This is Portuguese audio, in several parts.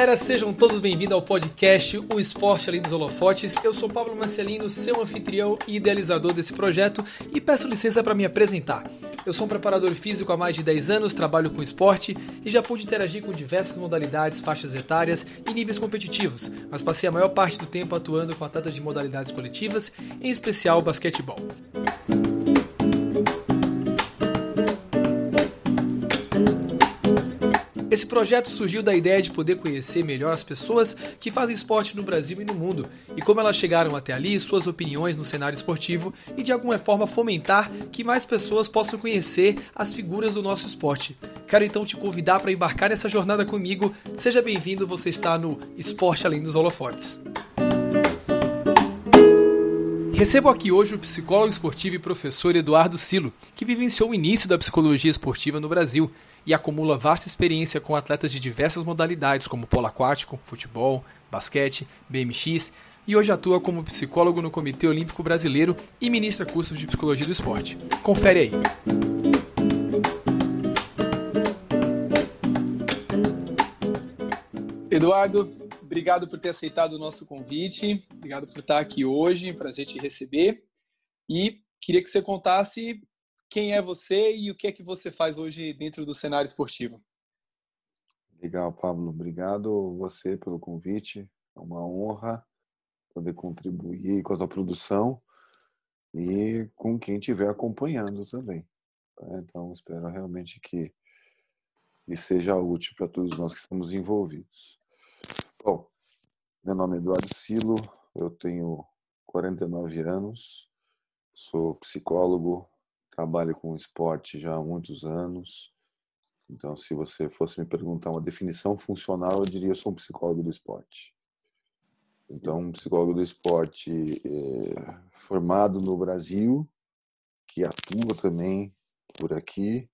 galera, sejam todos bem-vindos ao podcast O Esporte Além dos Holofotes. Eu sou Pablo Marcelino, seu anfitrião e idealizador desse projeto e peço licença para me apresentar. Eu sou um preparador físico há mais de 10 anos, trabalho com esporte e já pude interagir com diversas modalidades, faixas etárias e níveis competitivos, mas passei a maior parte do tempo atuando com atletas de modalidades coletivas, em especial basquetebol. Esse projeto surgiu da ideia de poder conhecer melhor as pessoas que fazem esporte no Brasil e no mundo, e como elas chegaram até ali, suas opiniões no cenário esportivo e de alguma forma fomentar que mais pessoas possam conhecer as figuras do nosso esporte. Quero então te convidar para embarcar nessa jornada comigo. Seja bem-vindo, você está no Esporte Além dos Holofotes. Recebo aqui hoje o psicólogo esportivo e professor Eduardo Silo, que vivenciou o início da psicologia esportiva no Brasil e acumula vasta experiência com atletas de diversas modalidades, como polo aquático, futebol, basquete, BMX, e hoje atua como psicólogo no Comitê Olímpico Brasileiro e ministra cursos de psicologia do esporte. Confere aí. Eduardo, obrigado por ter aceitado o nosso convite, obrigado por estar aqui hoje, prazer te receber. E queria que você contasse quem é você e o que é que você faz hoje dentro do cenário esportivo. Legal, Pablo. Obrigado você pelo convite. É uma honra poder contribuir com a tua produção e com quem estiver acompanhando também. Tá? Então, espero realmente que, que seja útil para todos nós que estamos envolvidos. Bom, meu nome é Eduardo Silo, eu tenho 49 anos, sou psicólogo, trabalho com esporte já há muitos anos. Então, se você fosse me perguntar uma definição funcional, eu diria que sou um psicólogo do esporte. Então, um psicólogo do esporte é, formado no Brasil, que atua também por aqui.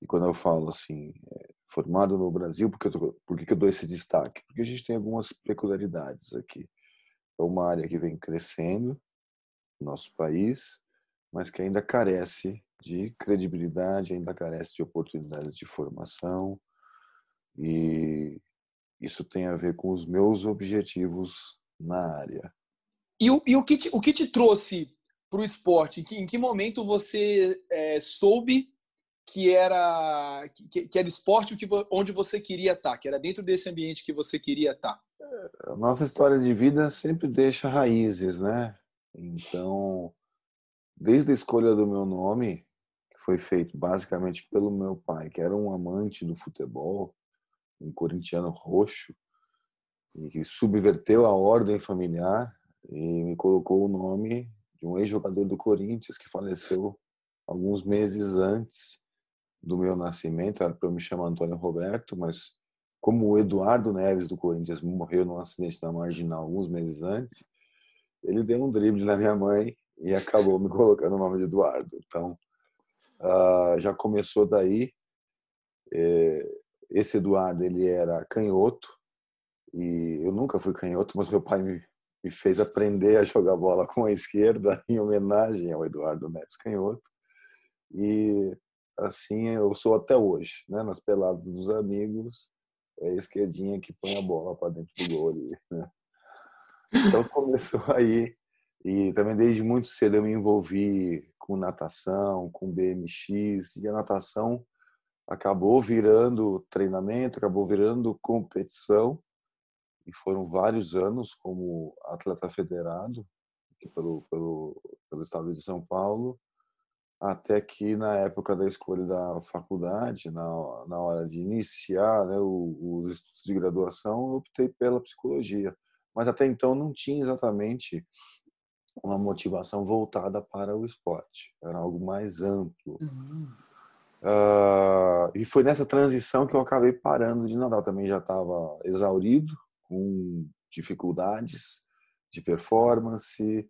E quando eu falo assim, é, formado no Brasil, porque eu por que eu dou esse destaque? Porque a gente tem algumas peculiaridades aqui. É uma área que vem crescendo no nosso país, mas que ainda carece de credibilidade, ainda carece de oportunidades de formação e isso tem a ver com os meus objetivos na área. E o, e o, que, te, o que te trouxe para o esporte? Em que, em que momento você é, soube que era que, que, era esporte que, onde você queria estar, que era dentro desse ambiente que você queria estar? A nossa história de vida sempre deixa raízes, né? Então, desde a escolha do meu nome, foi feito basicamente pelo meu pai, que era um amante do futebol, um corintiano roxo, e que subverteu a ordem familiar e me colocou o nome de um ex-jogador do Corinthians que faleceu alguns meses antes do meu nascimento. Era para eu me chamar Antônio Roberto, mas como o Eduardo Neves do Corinthians morreu num acidente na marginal alguns meses antes, ele deu um drible na minha mãe e acabou me colocando o nome de Eduardo. Então, uh, já começou daí. É, esse Eduardo ele era canhoto e eu nunca fui canhoto, mas meu pai me, me fez aprender a jogar bola com a esquerda em homenagem ao Eduardo Neves Canhoto. E assim eu sou até hoje, né? Nas peladas dos amigos, é a esquerdinha que põe a bola para dentro do gol ali, né? Então começou aí e também desde muito cedo eu me envolvi com natação, com BMX, e a natação acabou virando treinamento, acabou virando competição, e foram vários anos como atleta federado pelo, pelo, pelo estado de São Paulo, até que na época da escolha da faculdade, na, na hora de iniciar né, os estudos de graduação, eu optei pela psicologia. Mas até então não tinha exatamente uma motivação voltada para o esporte. Era algo mais amplo. Uhum. Uh, e foi nessa transição que eu acabei parando de nadar. também já estava exaurido, com dificuldades de performance,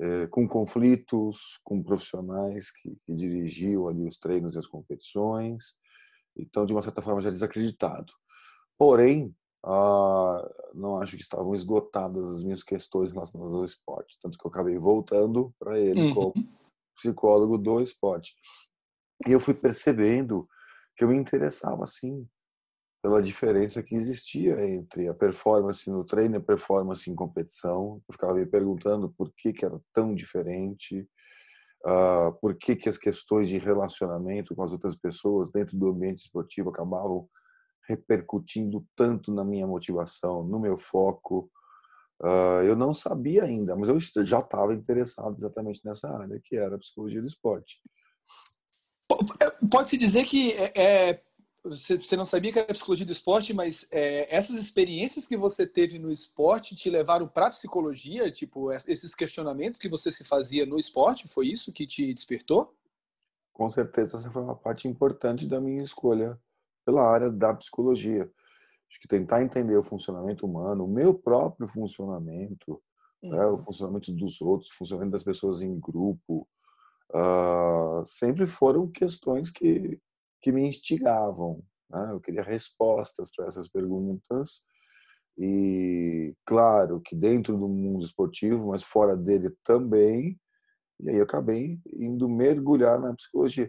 eh, com conflitos com profissionais que, que dirigiam ali os treinos e as competições. Então, de uma certa forma, já desacreditado. Porém, ah, não acho que estavam esgotadas as minhas questões relacionadas ao esporte, tanto que eu acabei voltando para ele uhum. como psicólogo do esporte. E eu fui percebendo que eu me interessava assim pela diferença que existia entre a performance no treino e a performance em competição. Eu ficava me perguntando por que, que era tão diferente, uh, por que, que as questões de relacionamento com as outras pessoas dentro do ambiente esportivo acabavam repercutindo tanto na minha motivação, no meu foco. Uh, eu não sabia ainda, mas eu já estava interessado exatamente nessa área, que era a psicologia do esporte. Pode-se dizer que é, é você, não sabia que era psicologia do esporte, mas é, essas experiências que você teve no esporte te levaram para a psicologia? Tipo, esses questionamentos que você se fazia no esporte, foi isso que te despertou? Com certeza, essa foi uma parte importante da minha escolha pela área da psicologia. Acho que tentar entender o funcionamento humano, o meu próprio funcionamento, uhum. né, o uhum. funcionamento dos outros, o funcionamento das pessoas em grupo, uh, sempre foram questões que que me instigavam. Né? Eu queria respostas para essas perguntas e claro que dentro do mundo esportivo, mas fora dele também. E aí eu acabei indo mergulhar na psicologia.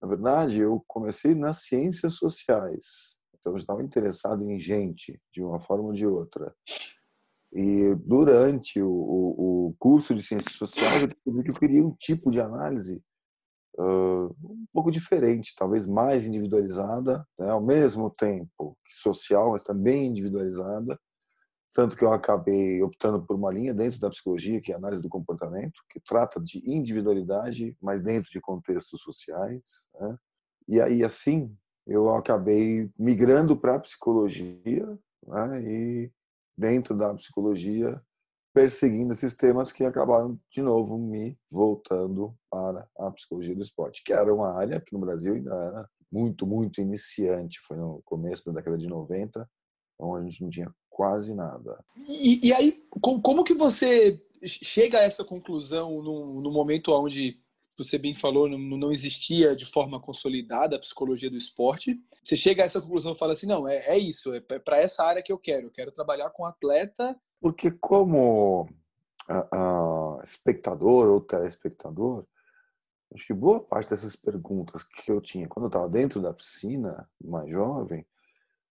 Na verdade, eu comecei nas ciências sociais. Então eu estava interessado em gente de uma forma ou de outra. E durante o, o, o curso de ciências sociais eu descobri que eu queria um tipo de análise uh, um pouco diferente, talvez mais individualizada, né? ao mesmo tempo social, mas também individualizada. Tanto que eu acabei optando por uma linha dentro da psicologia, que é a análise do comportamento, que trata de individualidade, mas dentro de contextos sociais. Né? E aí, assim, eu acabei migrando para a psicologia né? e dentro da psicologia perseguindo esses temas que acabaram de novo me voltando para a psicologia do esporte, que era uma área que no Brasil ainda era muito, muito iniciante. Foi no começo da década de 90, onde a gente não tinha quase nada. E, e aí, como que você chega a essa conclusão no, no momento onde você bem falou, não, não, existia de forma consolidada a psicologia do esporte. Você chega a essa conclusão e fala assim: não, é, é isso, é para essa área que eu quero. Eu quero trabalhar com atleta porque como espectador ou telespectador, acho que boa parte dessas perguntas que eu tinha quando eu estava dentro da piscina, mais jovem,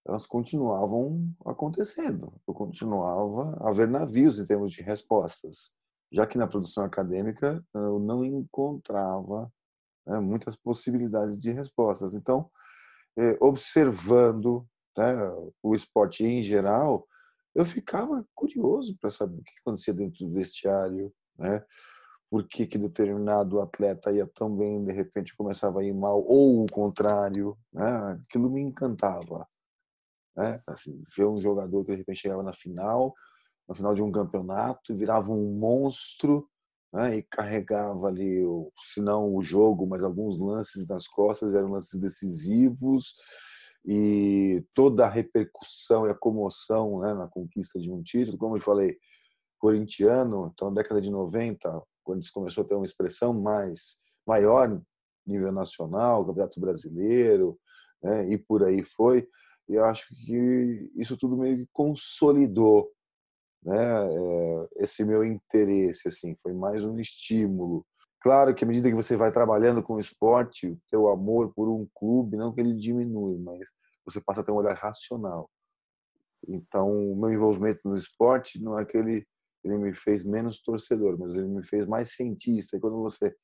elas continuavam acontecendo. Eu continuava a ver navios em termos de respostas, já que na produção acadêmica eu não encontrava né, muitas possibilidades de respostas. Então, eh, observando né, o esporte em geral, eu ficava curioso para saber o que acontecia dentro do vestiário, né? Por que, que determinado atleta ia tão bem, de repente começava a ir mal, ou o contrário, né? Aquilo me encantava, né? Assim, ver um jogador que de repente chegava na final, na final de um campeonato, virava um monstro, né? E carregava ali, se não o jogo, mas alguns lances nas costas eram lances decisivos e toda a repercussão e a comoção né, na conquista de um título, como eu falei, corintiano, então na década de 90, quando isso começou a ter uma expressão mais maior nível nacional, Campeonato Brasileiro, né, e por aí foi, e eu acho que isso tudo meio que consolidou né, é, esse meu interesse, assim, foi mais um estímulo Claro que à medida que você vai trabalhando com o esporte, o teu amor por um clube, não que ele diminui, mas você passa a ter um olhar racional. Então, o meu envolvimento no esporte não é que ele, ele me fez menos torcedor, mas ele me fez mais cientista. E quando você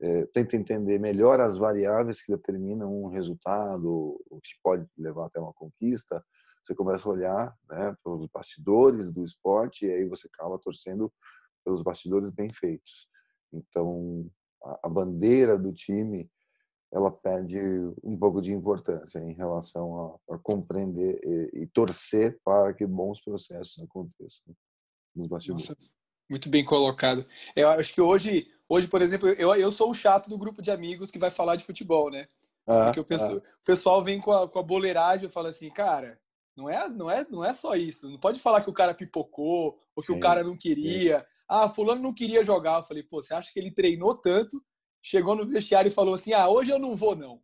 é, tenta entender melhor as variáveis que determinam um resultado, o que pode levar até uma conquista, você começa a olhar né, pelos bastidores do esporte e aí você acaba torcendo pelos bastidores bem feitos. Então, a, a bandeira do time ela perde um pouco de importância em relação a, a compreender e, e, torcer para que bons processos aconteçam nos bastidores. Nossa, muito bem colocado. Eu acho que hoje, hoje por exemplo, eu, eu sou o chato do grupo de amigos que vai falar de futebol, né? Ah, Porque o pessoal, ah. o pessoal vem com a, com a boleiragem e fala assim, cara, não é, não, é, não é só isso. Não pode falar que o cara pipocou ou que sim, o cara não queria. Sim. Ah, fulano não queria jogar. Eu falei, pô, você acha que ele treinou tanto, chegou no vestiário e falou assim, ah, hoje eu não vou não.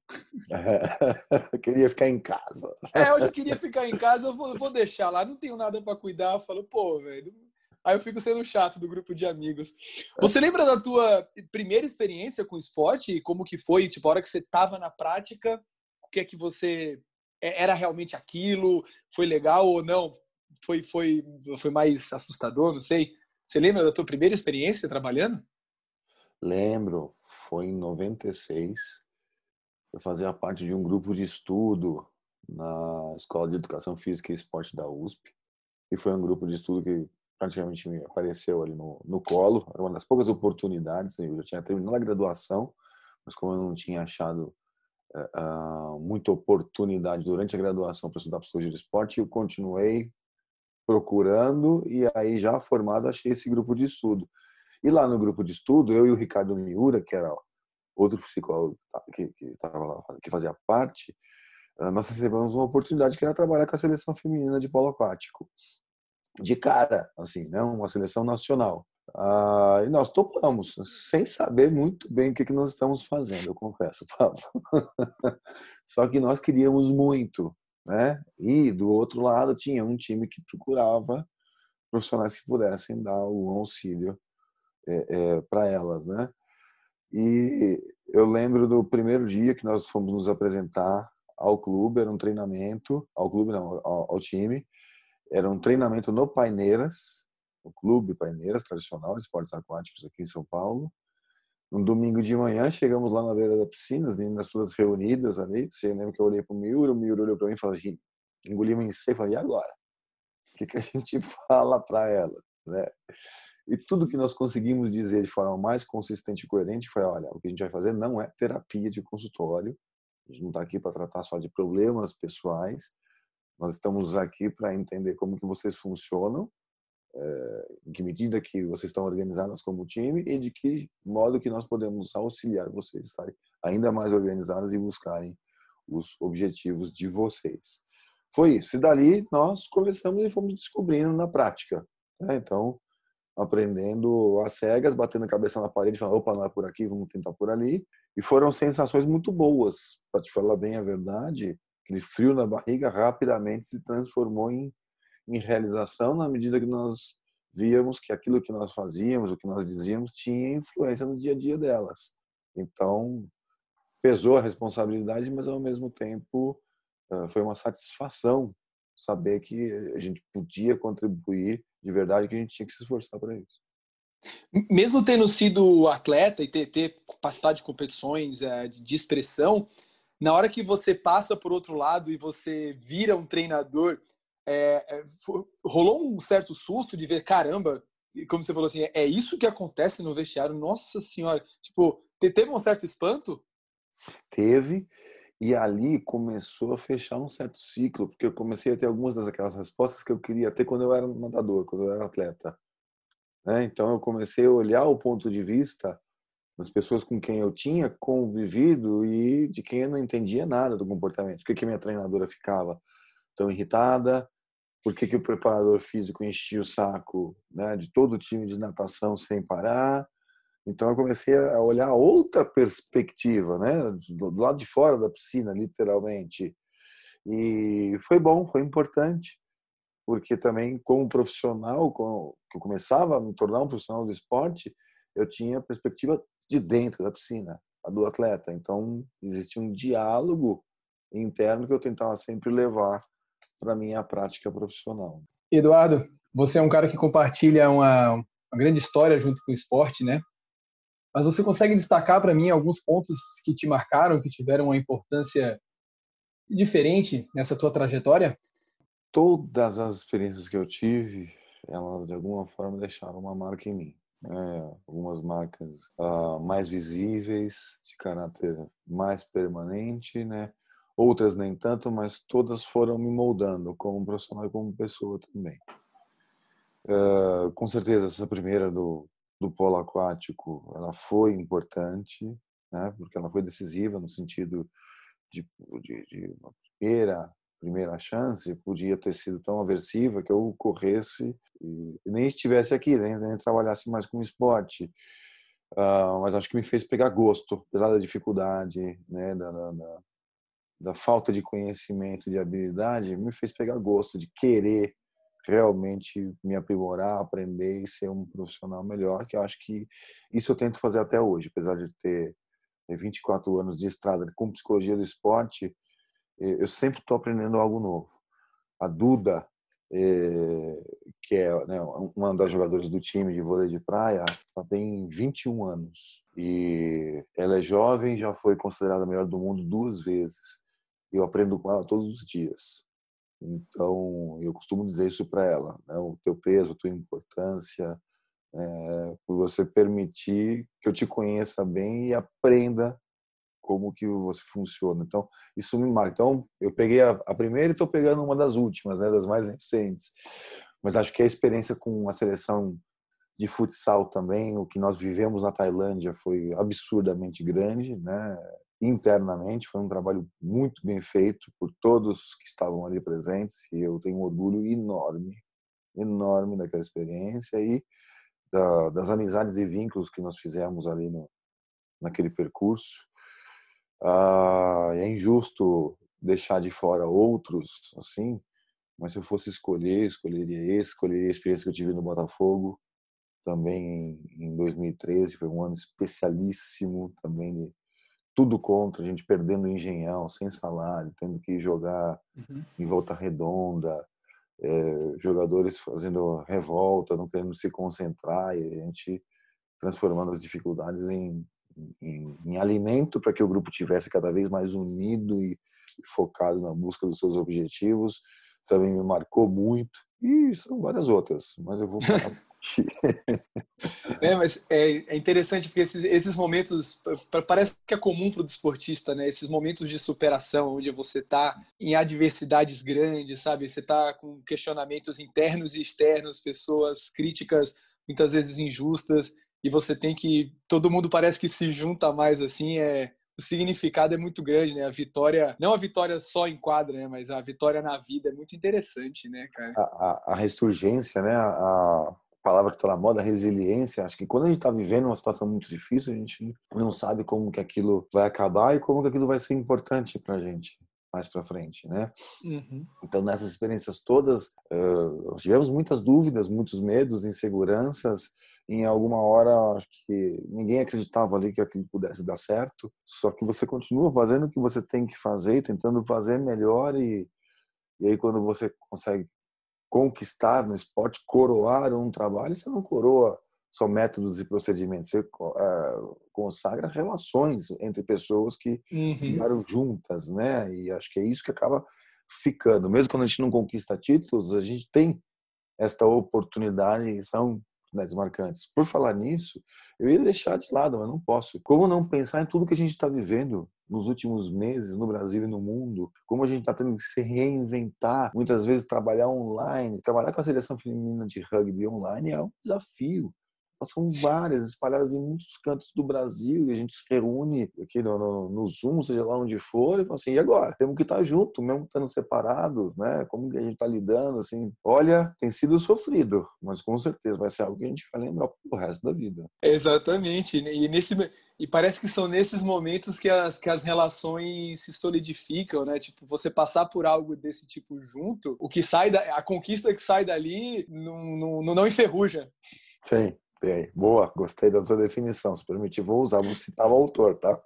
eu queria ficar em casa. É, hoje eu queria ficar em casa, eu vou, vou deixar lá, não tenho nada para cuidar. Eu falo, pô, velho... Aí eu fico sendo chato do grupo de amigos. Você lembra da tua primeira experiência com esporte? Como que foi? Tipo, a hora que você tava na prática, o que é que você é, era realmente aquilo? Foi legal ou não? Foi, foi, foi mais assustador? Não sei. Você lembra da tua primeira experiência trabalhando? Lembro. Foi em 96. Eu fazia parte de um grupo de estudo na Escola de Educação Física e Esporte da USP. E foi um grupo de estudo que praticamente me apareceu ali no, no colo. Era uma das poucas oportunidades. Eu já tinha terminado a graduação, mas como eu não tinha achado uh, muita oportunidade durante a graduação para estudar psicologia do esporte, eu continuei procurando e aí já formado achei esse grupo de estudo. E lá no grupo de estudo, eu e o Ricardo Miura, que era outro psicólogo que, que, tava lá, que fazia parte, nós recebemos uma oportunidade que era trabalhar com a seleção feminina de polo aquático de cara, assim, né? Uma seleção nacional. Ah, e nós topamos, sem saber muito bem o que, que nós estamos fazendo, eu confesso, Pablo. Só que nós queríamos muito, né? E do outro lado tinha um time que procurava profissionais que pudessem dar o auxílio é, é, para elas, né? E eu lembro do primeiro dia que nós fomos nos apresentar ao clube, era um treinamento, ao clube não, ao, ao time, era um treinamento no Paineiras, o Clube Paineiras, tradicional esportes aquáticos aqui em São Paulo. Um domingo de manhã, chegamos lá na beira da piscina, as meninas todas reunidas ali. Você lembra que eu olhei para o Miura, o Miura olhou para mim e falou, engoliu em seco, falei, e agora? O que, que a gente fala para ela? Né? E tudo que nós conseguimos dizer de forma mais consistente e coerente foi: olha, o que a gente vai fazer não é terapia de consultório, a gente não está aqui para tratar só de problemas pessoais, nós estamos aqui para entender como que vocês funcionam, é, em que medida que vocês estão organizadas como time e de que modo que nós podemos auxiliar vocês a estarem ainda mais organizadas e buscarem os objetivos de vocês. Foi isso. E dali nós começamos e fomos descobrindo na prática. Né? Então, aprendendo às cegas, batendo a cabeça na parede, falando, opa, não é por aqui, vamos tentar por ali. E foram sensações muito boas, para te falar bem a verdade aquele frio na barriga rapidamente se transformou em, em realização na medida que nós víamos que aquilo que nós fazíamos, o que nós dizíamos, tinha influência no dia a dia delas. Então, pesou a responsabilidade, mas ao mesmo tempo foi uma satisfação saber que a gente podia contribuir de verdade, que a gente tinha que se esforçar para isso. Mesmo tendo sido atleta e ter, ter capacidade de competições é, de expressão, na hora que você passa por outro lado e você vira um treinador, é, é, rolou um certo susto de ver, caramba, como você falou assim, é isso que acontece no vestiário? Nossa senhora, tipo, teve um certo espanto? Teve, e ali começou a fechar um certo ciclo, porque eu comecei a ter algumas daquelas respostas que eu queria ter quando eu era nadador, quando eu era atleta. Né? Então eu comecei a olhar o ponto de vista das pessoas com quem eu tinha convivido e de quem eu não entendia nada do comportamento. Por que, que minha treinadora ficava tão irritada? Por que, que o preparador físico enchia o saco né, de todo o time de natação sem parar? Então eu comecei a olhar outra perspectiva, né, do lado de fora da piscina, literalmente. E foi bom, foi importante, porque também como profissional, que eu começava a me tornar um profissional do esporte, eu tinha a perspectiva de dentro da piscina, a do atleta. Então, existia um diálogo interno que eu tentava sempre levar para minha prática profissional. Eduardo, você é um cara que compartilha uma, uma grande história junto com o esporte, né? Mas você consegue destacar para mim alguns pontos que te marcaram, que tiveram uma importância diferente nessa tua trajetória? Todas as experiências que eu tive, elas de alguma forma deixaram uma marca em mim né, algumas marcas uh, mais visíveis, de caráter mais permanente, né? outras nem tanto, mas todas foram me moldando como profissional e como pessoa também. Uh, com certeza essa primeira do, do polo aquático, ela foi importante, né? porque ela foi decisiva no sentido de, de, de primeira primeira chance podia ter sido tão aversiva que eu corresse e nem estivesse aqui, nem, nem trabalhasse mais com esporte. Uh, mas acho que me fez pegar gosto, apesar da dificuldade, né, da, da, da, falta de conhecimento, de habilidade, me fez pegar gosto de querer realmente me aprimorar, aprender e ser um profissional melhor, que eu acho que isso eu tento fazer até hoje, apesar de ter 24 anos de estrada com psicologia do esporte, eu sempre estou aprendendo algo novo. A Duda, é, que é né, uma das jogadoras do time de vôlei de praia, ela tem 21 anos e ela é jovem, já foi considerada a melhor do mundo duas vezes. Eu aprendo com ela todos os dias. Então, eu costumo dizer isso para ela, né? o teu peso, a tua importância, é, por você permitir que eu te conheça bem e aprenda como que você funciona. Então, isso me marca. Então, eu peguei a, a primeira e estou pegando uma das últimas, né, das mais recentes. Mas acho que a experiência com a seleção de futsal também, o que nós vivemos na Tailândia foi absurdamente grande, né? Internamente foi um trabalho muito bem feito por todos que estavam ali presentes e eu tenho um orgulho enorme, enorme daquela experiência e da, das amizades e vínculos que nós fizemos ali no, naquele percurso. Ah, é injusto deixar de fora outros, assim, mas se eu fosse escolher, escolheria esse, escolheria a experiência que eu tive no Botafogo, também em 2013, foi um ano especialíssimo também, tudo contra, a gente perdendo o engenhão, sem salário, tendo que jogar uhum. em volta redonda, é, jogadores fazendo revolta, não querendo se concentrar, e a gente transformando as dificuldades em, em, em alimento para que o grupo tivesse cada vez mais unido e, e focado na busca dos seus objetivos. Também me marcou muito. E são várias outras, mas eu vou é, mas é, é interessante porque esses, esses, momentos parece que é comum para o desportista, né? Esses momentos de superação, onde você está em adversidades grandes, sabe? Você está com questionamentos internos e externos, pessoas críticas muitas vezes injustas, e você tem que todo mundo parece que se junta mais assim, é o significado é muito grande, né? A vitória, não a vitória só em quadra, né? Mas a vitória na vida é muito interessante, né, cara? A, a, a ressurgência, né? A, palavra que está na moda, resiliência. Acho que quando a gente está vivendo uma situação muito difícil, a gente não sabe como que aquilo vai acabar e como que aquilo vai ser importante para a gente mais para frente, né? Uhum. Então nessas experiências todas, uh, tivemos muitas dúvidas, muitos medos, inseguranças. Em alguma hora, acho que ninguém acreditava ali que aquilo pudesse dar certo. Só que você continua fazendo o que você tem que fazer, tentando fazer melhor e e aí quando você consegue conquistar no esporte, coroar um trabalho, você não coroa só métodos e procedimentos, você uh, consagra relações entre pessoas que uhum. juntas, né? E acho que é isso que acaba ficando. Mesmo quando a gente não conquista títulos, a gente tem esta oportunidade e são marcantes. Por falar nisso, eu ia deixar de lado, mas não posso. Como não pensar em tudo que a gente está vivendo nos últimos meses no Brasil e no mundo, como a gente está tendo que se reinventar, muitas vezes trabalhar online, trabalhar com a seleção feminina de rugby online é um desafio são várias, espalhadas em muitos cantos do Brasil, e a gente se reúne aqui no, no, no Zoom, seja lá onde for, e fala assim, e agora? Temos que estar junto, mesmo estando separados, né? Como que a gente está lidando, assim? Olha, tem sido sofrido, mas com certeza vai ser algo que a gente vai lembrar pro resto da vida. Exatamente, e nesse... E parece que são nesses momentos que as, que as relações se solidificam, né? Tipo, você passar por algo desse tipo junto, o que sai da, a conquista que sai dali não, não, não enferruja. Sim, Bem, boa, gostei da sua definição. Se permitir, vou usar, vou citar o autor, tá?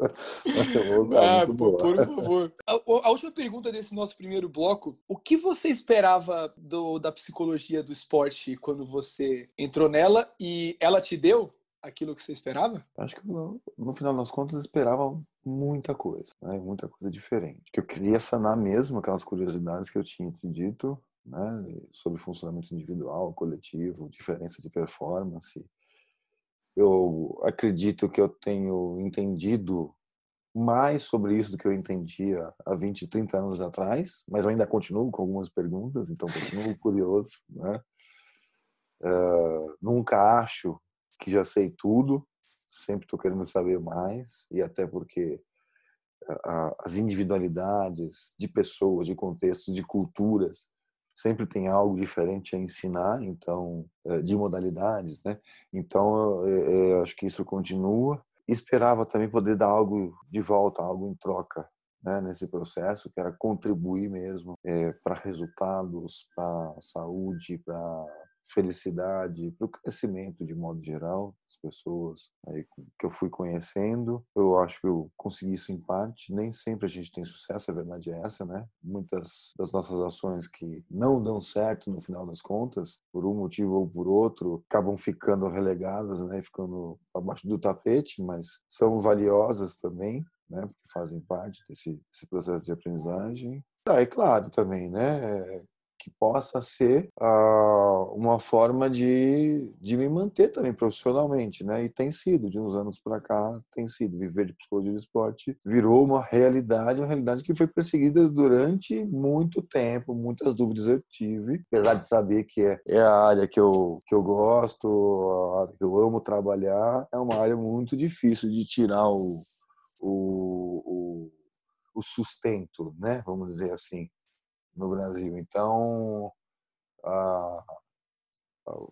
Eu vou usar, ah, por, favor. A, a, última pergunta desse nosso primeiro bloco: o que você esperava do, da psicologia do esporte quando você entrou nela e ela te deu aquilo que você esperava? Acho que no, no final das contas esperava muita coisa, né? muita coisa diferente. Que eu queria sanar mesmo aquelas curiosidades que eu tinha te dito, né? sobre funcionamento individual, coletivo, diferença de performance, eu acredito que eu tenho entendido mais sobre isso do que eu entendia há 20, 30 anos atrás, mas eu ainda continuo com algumas perguntas, então continuo curioso. Né? Uh, nunca acho que já sei tudo, sempre estou querendo saber mais, e até porque as individualidades de pessoas, de contextos, de culturas, sempre tem algo diferente a ensinar, então eh, de modalidades, né? Então eu, acho que isso continua. Esperava também poder dar algo de volta, algo em troca, né? Nesse processo, que era contribuir mesmo é, para resultados, para saúde, para felicidade, para o crescimento de modo geral das pessoas aí que eu fui conhecendo. Eu acho que eu consegui isso em parte. Nem sempre a gente tem sucesso, a verdade é essa, né? Muitas das nossas ações que não dão certo no final das contas, por um motivo ou por outro, acabam ficando relegadas, né? Ficando abaixo do tapete, mas são valiosas também. Né, porque fazem parte desse, desse processo de aprendizagem. Ah, é claro também, né? Que possa ser uh, uma forma de, de me manter também profissionalmente, né? E tem sido, de uns anos para cá, tem sido. Viver de psicologia do esporte virou uma realidade, uma realidade que foi perseguida durante muito tempo, muitas dúvidas eu tive, apesar de saber que é, é a área que eu, que eu gosto, a área que eu amo trabalhar, é uma área muito difícil de tirar o, o, o, o sustento, né? Vamos dizer assim no Brasil. Então, ah,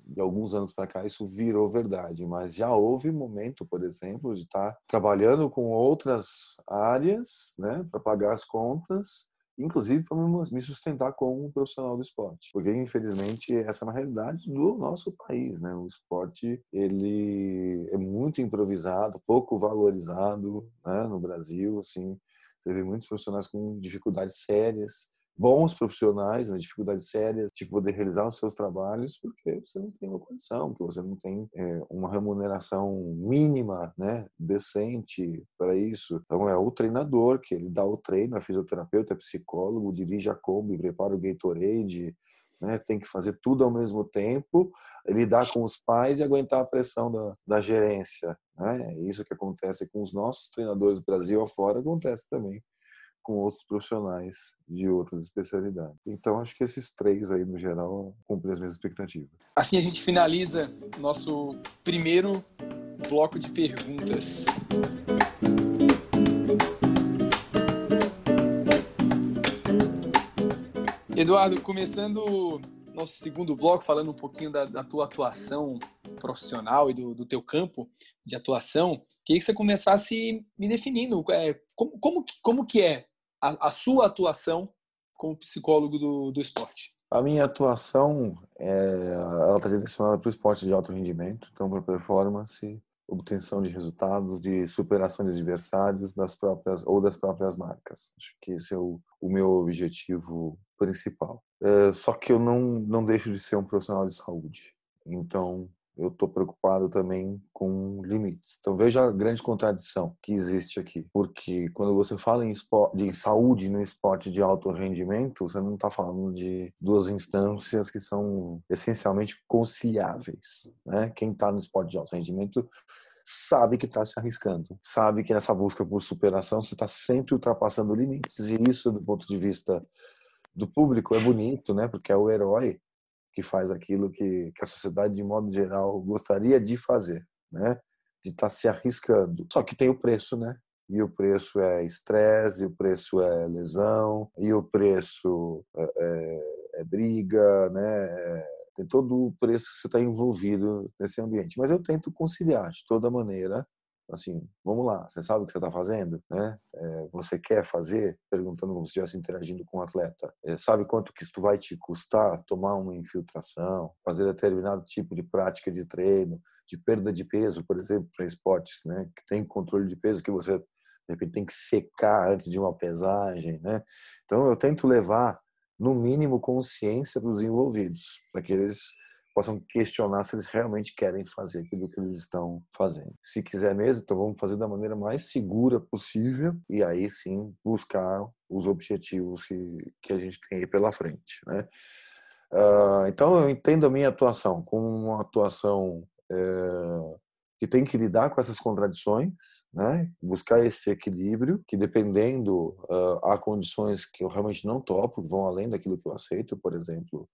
de alguns anos para cá isso virou verdade, mas já houve momento, por exemplo, de estar trabalhando com outras áreas, né, para pagar as contas, inclusive para me sustentar como um profissional do esporte, porque infelizmente essa é uma realidade do nosso país, né? O esporte ele é muito improvisado, pouco valorizado, né, no Brasil, assim, teve muitos profissionais com dificuldades sérias bons profissionais, né, dificuldades sérias de poder realizar os seus trabalhos, porque você não tem uma condição, porque você não tem é, uma remuneração mínima, né, decente para isso. Então é o treinador que ele dá o treino, é fisioterapeuta, é psicólogo, dirige a Kombi, prepara o Gatorade, né, tem que fazer tudo ao mesmo tempo, lidar com os pais e aguentar a pressão da, da gerência. Né? É isso que acontece com os nossos treinadores do Brasil afora, acontece também com outros profissionais de outras especialidades. Então, acho que esses três aí, no geral, cumprem as minhas expectativas. Assim a gente finaliza nosso primeiro bloco de perguntas. Eduardo, começando nosso segundo bloco, falando um pouquinho da, da tua atuação profissional e do, do teu campo de atuação, queria que você começasse me definindo é, como, como, como que é a, a sua atuação como psicólogo do, do esporte? A minha atuação é, ela está direcionada para o esporte de alto rendimento, então para performance, obtenção de resultados, de superação de adversários das próprias ou das próprias marcas. Acho que esse é o, o meu objetivo principal. É, só que eu não não deixo de ser um profissional de saúde. Então eu estou preocupado também com limites. Então veja a grande contradição que existe aqui, porque quando você fala em esporte, de saúde no esporte de alto rendimento, você não está falando de duas instâncias que são essencialmente conciliáveis. Né? Quem está no esporte de alto rendimento sabe que está se arriscando, sabe que nessa busca por superação você está sempre ultrapassando limites e isso do ponto de vista do público é bonito, né? Porque é o herói que faz aquilo que, que a sociedade, de modo geral, gostaria de fazer, né? De estar tá se arriscando. Só que tem o preço, né? E o preço é estresse, o preço é lesão, e o preço é, é, é briga, né? É, tem todo o preço que você está envolvido nesse ambiente. Mas eu tento conciliar de toda maneira assim, vamos lá, você sabe o que você está fazendo, né? É, você quer fazer? Perguntando como se estivesse interagindo com o um atleta. É, sabe quanto que isso vai te custar tomar uma infiltração, fazer determinado tipo de prática de treino, de perda de peso, por exemplo, para esportes, né? Que tem controle de peso que você de repente tem que secar antes de uma pesagem, né? Então eu tento levar no mínimo consciência para os envolvidos, para que eles possam questionar se eles realmente querem fazer aquilo que eles estão fazendo. Se quiser mesmo, então vamos fazer da maneira mais segura possível e aí sim buscar os objetivos que, que a gente tem aí pela frente, né? Uh, então eu entendo a minha atuação como uma atuação é, que tem que lidar com essas contradições, né? buscar esse equilíbrio, que dependendo, uh, há condições que eu realmente não topo, vão além daquilo que eu aceito, por exemplo,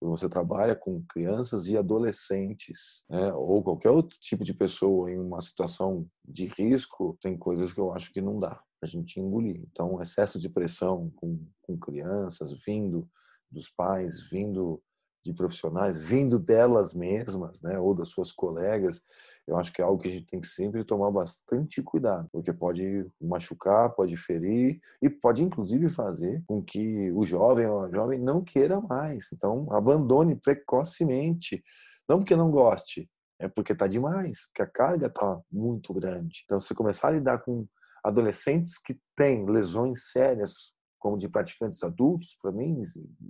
você trabalha com crianças e adolescentes, né? ou qualquer outro tipo de pessoa em uma situação de risco, tem coisas que eu acho que não dá a gente engolir. Então, excesso de pressão com, com crianças vindo dos pais, vindo de profissionais, vindo delas mesmas, né, ou das suas colegas, eu acho que é algo que a gente tem que sempre tomar bastante cuidado, porque pode machucar, pode ferir e pode inclusive fazer com que o jovem ou a jovem não queira mais. Então, abandone precocemente. Não porque não goste, é porque está demais, porque a carga está muito grande. Então, se começar a lidar com adolescentes que têm lesões sérias, como de praticantes adultos, para mim,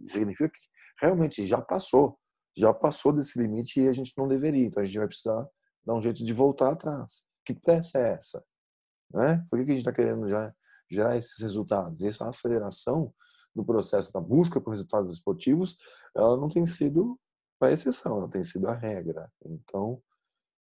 significa que realmente já passou. Já passou desse limite e a gente não deveria. Então, a gente vai precisar dar um jeito de voltar atrás. Que pressa é essa? Né? Por que a gente está querendo já gerar esses resultados? E essa aceleração do processo da busca por resultados esportivos, ela não tem sido a exceção, ela tem sido a regra. Então,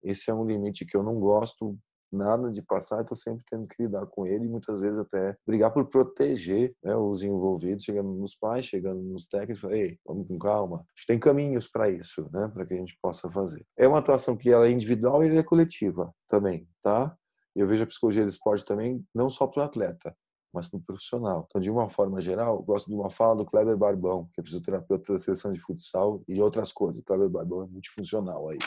esse é um limite que eu não gosto nada de passar, estou sempre tendo que lidar com ele e muitas vezes até brigar por proteger né, os envolvidos, chegando nos pais, chegando nos técnicos, ei, vamos com calma. A gente tem caminhos para isso, né, para que a gente possa fazer. É uma atuação que ela é individual e é coletiva também, tá? Eu vejo a psicologia do esporte também não só para o atleta, mas para o profissional. Então, de uma forma geral, gosto de uma fala do Kleber Barbão, que é fisioterapeuta da seleção de futsal e outras coisas. O Kleber Barbão é multifuncional aí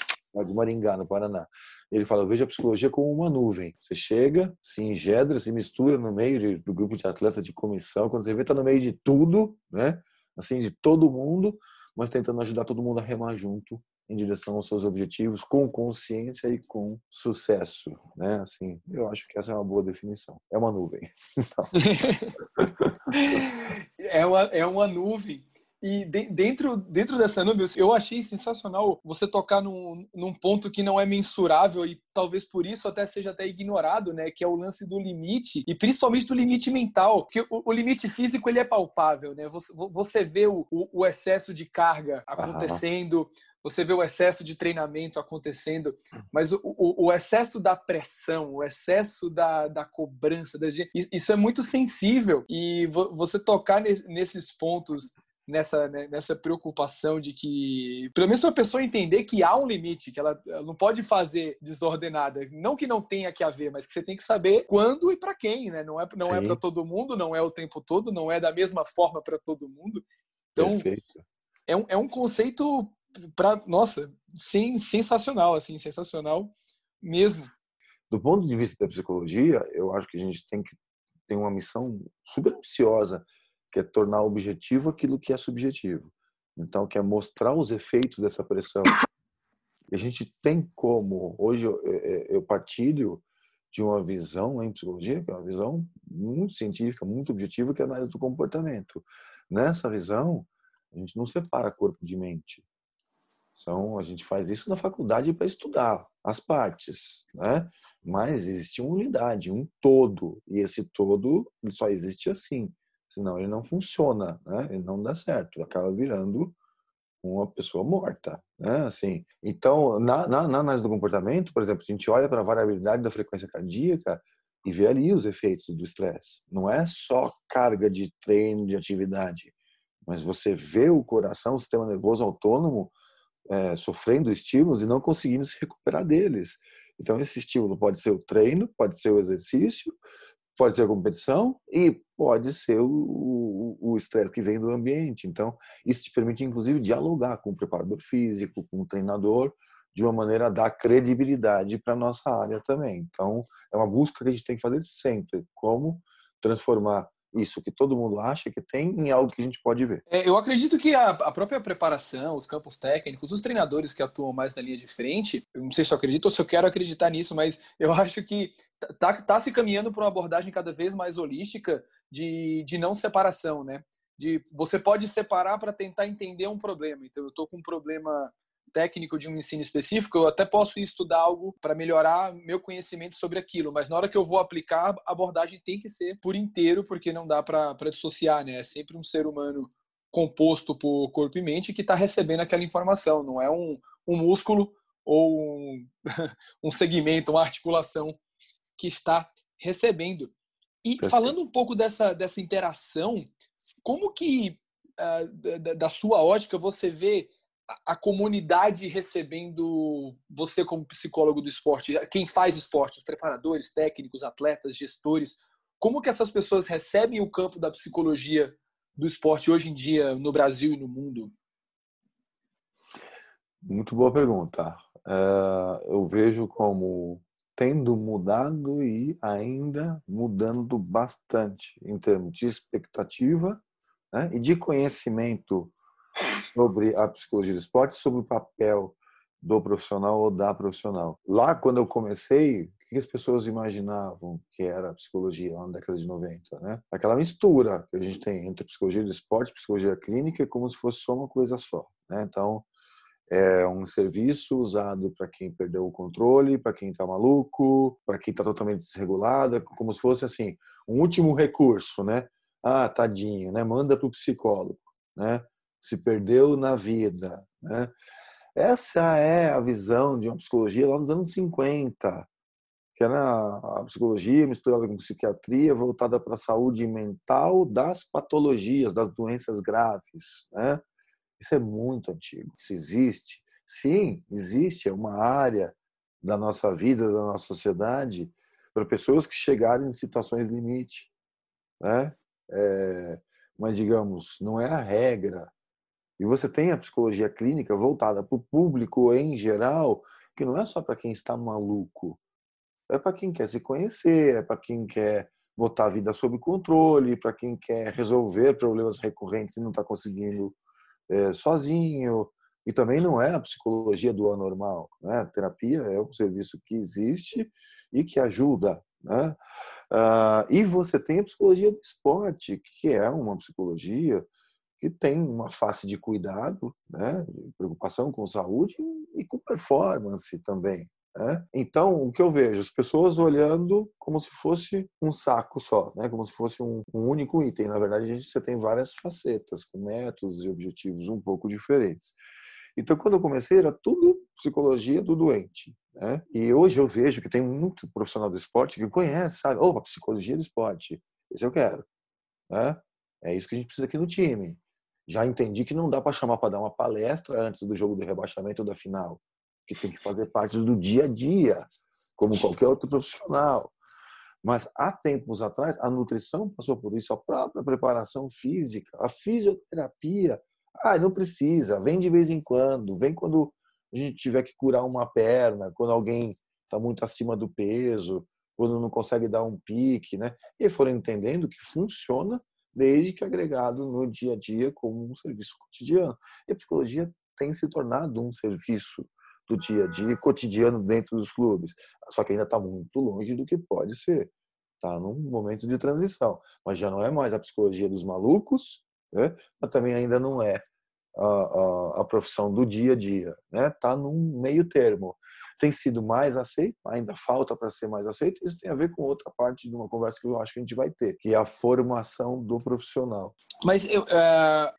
de Maringá, no Paraná. Ele fala: veja a psicologia como uma nuvem. Você chega, se ingedra, se mistura no meio do grupo de atletas de comissão. Quando você vê, está no meio de tudo, né? Assim, de todo mundo, mas tentando ajudar todo mundo a remar junto em direção aos seus objetivos com consciência e com sucesso, né? Assim, eu acho que essa é uma boa definição. É uma nuvem. é, uma, é uma nuvem e de, dentro, dentro dessa nuvem, eu achei sensacional você tocar num, num ponto que não é mensurável e talvez por isso até seja até ignorado, né? Que é o lance do limite e principalmente do limite mental, porque o, o limite físico ele é palpável, né? Você, você vê o, o, excesso de carga acontecendo, você vê o excesso de treinamento acontecendo, mas o, o, o excesso da pressão, o excesso da, da cobrança, isso é muito sensível e você tocar nesses pontos nessa, né, nessa preocupação de que, pelo menos para a pessoa entender que há um limite, que ela, ela, não pode fazer desordenada. Não que não tenha que haver, mas que você tem que saber quando e para quem, né? Não é, não é para todo mundo, não é o tempo todo, não é da mesma forma para todo mundo. Então, Perfeito. É, um, é um conceito para nossa, sim, sensacional, assim, sensacional mesmo. Do ponto de vista da psicologia, eu acho que a gente tem que ter uma missão super ambiciosa que é tornar objetivo aquilo que é subjetivo. Então, que é mostrar os efeitos dessa pressão. E a gente tem como, hoje eu, eu partilho de uma visão em psicologia, que é uma visão muito científica, muito objetiva, que é a análise do comportamento. Nessa visão, a gente não separa corpo de mente. São, a gente faz isso na faculdade para estudar as partes, né? Mas existe uma unidade, um todo, e esse todo só existe assim senão ele não funciona, né? Ele não dá certo, acaba virando uma pessoa morta, né? Assim, então na, na, na análise do comportamento, por exemplo, a gente olha para a variabilidade da frequência cardíaca e vê ali os efeitos do estresse. Não é só carga de treino, de atividade, mas você vê o coração, o sistema nervoso autônomo é, sofrendo estímulos e não conseguindo se recuperar deles. Então esse estímulo pode ser o treino, pode ser o exercício, pode ser a competição e pode ser o estresse que vem do ambiente. Então, isso te permite, inclusive, dialogar com o preparador físico, com o treinador, de uma maneira a dar credibilidade para nossa área também. Então, é uma busca que a gente tem que fazer sempre. Como transformar isso que todo mundo acha que tem em algo que a gente pode ver. É, eu acredito que a, a, própria preparação, os campos técnicos, os treinadores que atuam mais na linha de frente, eu não sei se eu acredito ou se eu quero acreditar nisso, mas eu acho que tá, tá se caminhando para uma abordagem cada vez mais holística de, de não separação, né? De você pode separar para tentar entender um problema. Então, eu estou com um problema técnico de um ensino específico, eu até posso estudar algo para melhorar meu conhecimento sobre aquilo, mas na hora que eu vou aplicar, a abordagem tem que ser por inteiro, porque não dá para dissociar, né? É sempre um ser humano composto por corpo e mente que está recebendo aquela informação, não é um, um músculo ou um, um segmento, uma articulação que está recebendo. E falando um pouco dessa, dessa interação, como que, uh, da, da sua ótica, você vê a comunidade recebendo você como psicólogo do esporte, quem faz esporte, os preparadores, técnicos, atletas, gestores, como que essas pessoas recebem o campo da psicologia do esporte hoje em dia no Brasil e no mundo? Muito boa pergunta. uh, eu vejo como tendo mudado e ainda mudando bastante em termos de expectativa né, e de conhecimento sobre a psicologia do esporte, sobre o papel do profissional ou da profissional. Lá, quando eu comecei, o que as pessoas imaginavam que era a psicologia lá na década de 90? Né? Aquela mistura que a gente tem entre psicologia do esporte psicologia clínica, como se fosse só uma coisa só. Né? Então, é um serviço usado para quem perdeu o controle, para quem está maluco, para quem está totalmente desregulado, como se fosse assim um último recurso, né? Ah, tadinho, né? Manda para o psicólogo, né? Se perdeu na vida, né? Essa é a visão de uma psicologia lá nos anos 50, que era a psicologia misturada com psiquiatria voltada para a saúde mental das patologias, das doenças graves, né? Isso é muito antigo. Isso existe. Sim, existe. É uma área da nossa vida, da nossa sociedade, para pessoas que chegarem em situações limite. Né? É, mas, digamos, não é a regra. E você tem a psicologia clínica voltada para o público em geral, que não é só para quem está maluco. É para quem quer se conhecer, é para quem quer botar a vida sob controle, para quem quer resolver problemas recorrentes e não está conseguindo é, sozinho. E também não é a psicologia do anormal. Né? A terapia é um serviço que existe e que ajuda. Né? Ah, e você tem a psicologia do esporte, que é uma psicologia que tem uma face de cuidado, né? De preocupação com saúde e com performance também. Né? Então, o que eu vejo? As pessoas olhando como se fosse um saco só, né? como se fosse um, um único item. Na verdade, a gente você tem várias facetas, com métodos e objetivos um pouco diferentes. Então, quando eu comecei, era tudo psicologia do doente. Né? E hoje eu vejo que tem muito profissional do esporte que conhece, sabe? Opa, psicologia do esporte. Esse eu quero. Né? É isso que a gente precisa aqui no time. Já entendi que não dá para chamar para dar uma palestra antes do jogo de rebaixamento ou da final que tem que fazer parte do dia a dia, como qualquer outro profissional. Mas há tempos atrás, a nutrição passou por isso, a própria preparação física, a fisioterapia. Ah, não precisa, vem de vez em quando, vem quando a gente tiver que curar uma perna, quando alguém está muito acima do peso, quando não consegue dar um pique, né? E foram entendendo que funciona desde que agregado no dia a dia como um serviço cotidiano. E a psicologia tem se tornado um serviço do dia a dia cotidiano dentro dos clubes. Só que ainda está muito longe do que pode ser. Está num momento de transição. Mas já não é mais a psicologia dos malucos, né? mas também ainda não é a, a, a profissão do dia a dia. Está né? Tá num meio termo. Tem sido mais aceito, ainda falta para ser mais aceito. Isso tem a ver com outra parte de uma conversa que eu acho que a gente vai ter, que é a formação do profissional. Mas eu, uh,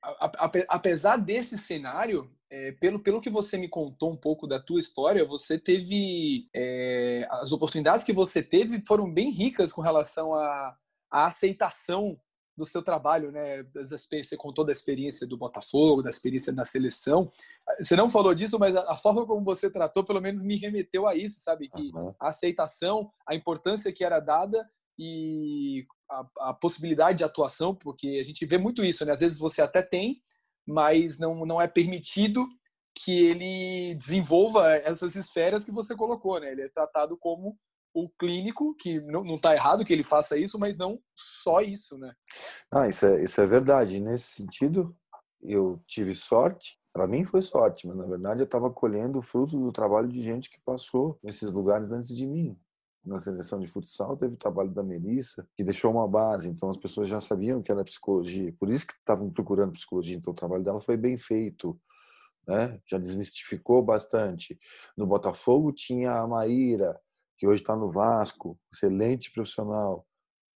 apesar desse cenário, é, pelo, pelo que você me contou um pouco da tua história, você teve. É, as oportunidades que você teve foram bem ricas com relação à, aceitação do seu trabalho, né? Você contou da experiência do Botafogo, da experiência da seleção. Você não falou disso, mas a, forma como você tratou, pelo menos me remeteu a isso, sabe? Que uhum. a aceitação, a importância que era dada e a, a, possibilidade de atuação, porque a gente vê muito isso, né? Às vezes você até tem, mas não, não é permitido que ele desenvolva essas esferas que você colocou, né? Ele é tratado como o clínico, que não está errado que ele faça isso, mas não só isso, né? Ah, isso é, isso é verdade. Nesse sentido, eu tive sorte. Para mim foi sorte, mas na verdade eu estava colhendo o fruto do trabalho de gente que passou nesses lugares antes de mim na seleção de futsal teve o trabalho da Melissa, que deixou uma base, então as pessoas já sabiam que era psicologia, por isso que estavam procurando psicologia, então o trabalho dela foi bem feito, né? já desmistificou bastante. No Botafogo tinha a Maíra, que hoje está no Vasco, excelente profissional,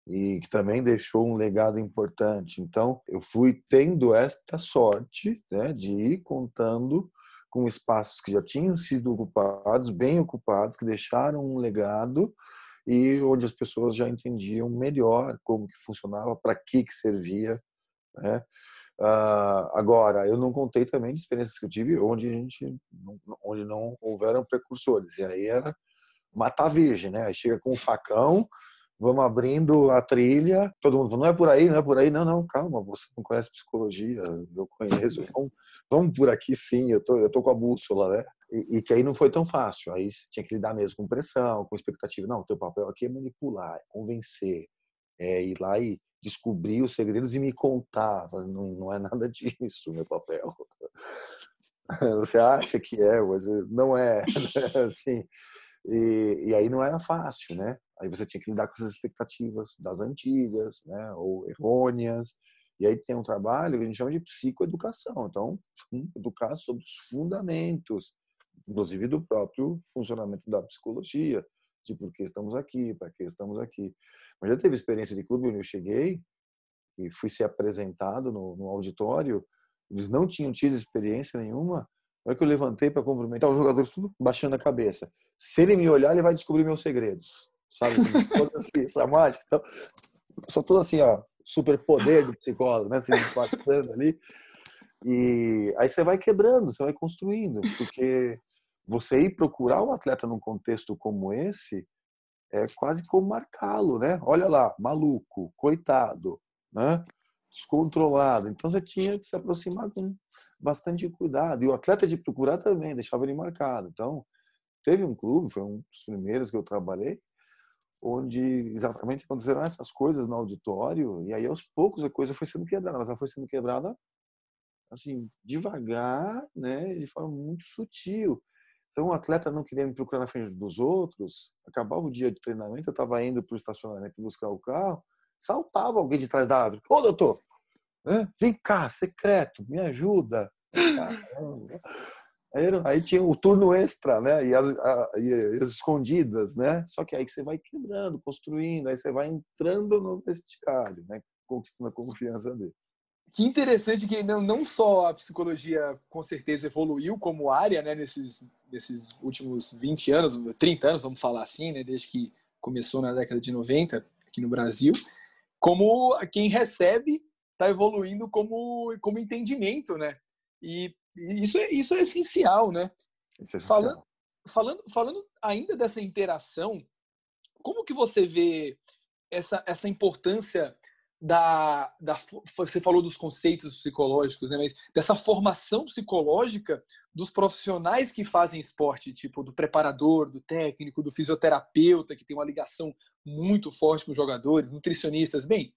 e que também deixou um legado importante. Então, eu fui tendo esta sorte né, de ir contando com espaços que já tinham sido ocupados, bem ocupados, que deixaram um legado e onde as pessoas já entendiam melhor como que funcionava, para que que servia, né? Uh, agora, eu não contei também de experiências que eu tive onde a gente, onde não houveram precursores. E aí era matar virgem, né? Aí chega com um facão vamos abrindo a trilha. Todo mundo não é por aí, não é por aí. Não, não, calma, você não conhece psicologia, eu conheço. Vamos, vamos por aqui sim, eu tô, eu tô com a bússola, né? E, e, que aí não foi tão fácil. Aí você tinha que lidar mesmo com pressão, com expectativa. Não, o teu papel aqui é manipular, é convencer, é ir lá e descobrir os segredos e me contar. Não, não é nada disso meu papel. Você acha que é, mas não é. Né? Assim, e, e aí não era fácil, né? Aí você tinha que lidar com essas expectativas das antigas, né? Ou errôneas. E aí tem um trabalho que a gente chama de psicoeducação. Então, educar sobre os fundamentos, inclusive do próprio funcionamento da psicologia, de por que estamos aqui, para que estamos aqui. Mas já teve experiência de clube onde eu cheguei e fui ser apresentado no, no auditório, eles não tinham tido experiência nenhuma. Na hora que eu levantei para cumprimentar os jogadores, tudo baixando a cabeça. Se ele me olhar, ele vai descobrir meus segredos. Sabe? assim, essa mágica. Então, só tudo assim, ó, super poder do psicólogo, né? Se impactando ali. E aí você vai quebrando, você vai construindo, porque você ir procurar um atleta num contexto como esse é quase como marcá-lo, né? Olha lá, maluco, coitado, né? Descontrolado. Então você tinha que se aproximar com bastante cuidado. E o atleta de procurar também, deixava ele marcado. Então, teve um clube, foi um dos primeiros que eu trabalhei, onde exatamente aconteceram essas coisas no auditório, e aí aos poucos a coisa foi sendo quebrada, mas ela foi sendo quebrada assim, devagar, né, de forma muito sutil. Então, o atleta não queria me procurar na frente dos outros, acabava o dia de treinamento, eu estava indo para o estacionamento buscar o carro, saltava alguém de trás da árvore. Ô, doutor, vem cá, secreto, me ajuda. Aí, tinha o turno extra, né? E as, a, e as, escondidas, né? Só que aí você vai quebrando, construindo, aí você vai entrando no vestiário, né? Conquistando a confiança deles. Que interessante que não, não só a psicologia com certeza evoluiu como área, né? Nesses, nesses últimos 20 anos, 30 anos, vamos falar assim, né? Desde que começou na década de 90 aqui no Brasil, como quem recebe está evoluindo como, como entendimento, né? E, isso, é, isso é essencial, né? É essencial. Falando, falando, falando ainda dessa interação, como que você vê essa, essa importância da, da você falou dos conceitos psicológicos, né? Mas dessa formação psicológica dos profissionais que fazem esporte, tipo do preparador, do técnico, do fisioterapeuta, que tem uma ligação muito forte com os jogadores, nutricionistas, bem,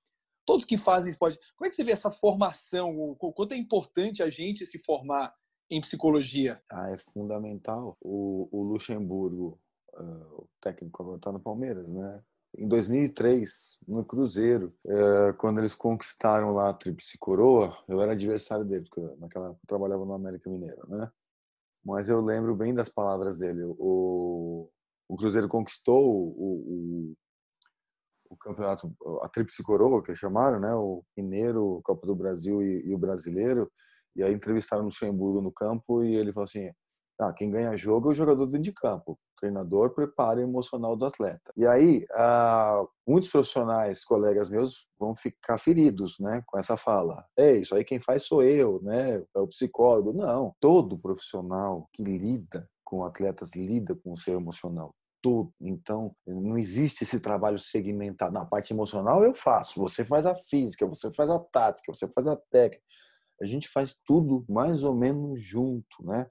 todos que fazem esporte. Como é que você vê essa formação? O quanto é importante a gente se formar em psicologia? Ah, é fundamental. O, o Luxemburgo, uh, o técnico agora está no Palmeiras, né? Em 2003, no Cruzeiro, uh, quando eles conquistaram lá a Tríplice Coroa, eu era adversário dele, porque naquela eu trabalhava no América Mineiro, né? Mas eu lembro bem das palavras dele. O, o Cruzeiro conquistou o, o campeonato, a Tríplice Coroa, que chamaram, né? O Mineiro, o Copa do Brasil e, e, o Brasileiro. E aí entrevistaram o Luxemburgo no campo e ele falou assim: ah, quem ganha jogo é o jogador dentro de campo. O treinador prepara o emocional do atleta. E aí, ah, muitos profissionais, colegas meus, vão ficar feridos, né, com essa fala. É isso aí quem faz sou eu, né, é o psicólogo. Não, todo profissional que lida com atletas lida com o seu emocional tudo. Então, não existe esse trabalho segmentado. Na parte emocional eu faço, você faz a física, você faz a tática, você faz a técnica. A gente faz tudo mais ou menos junto, né?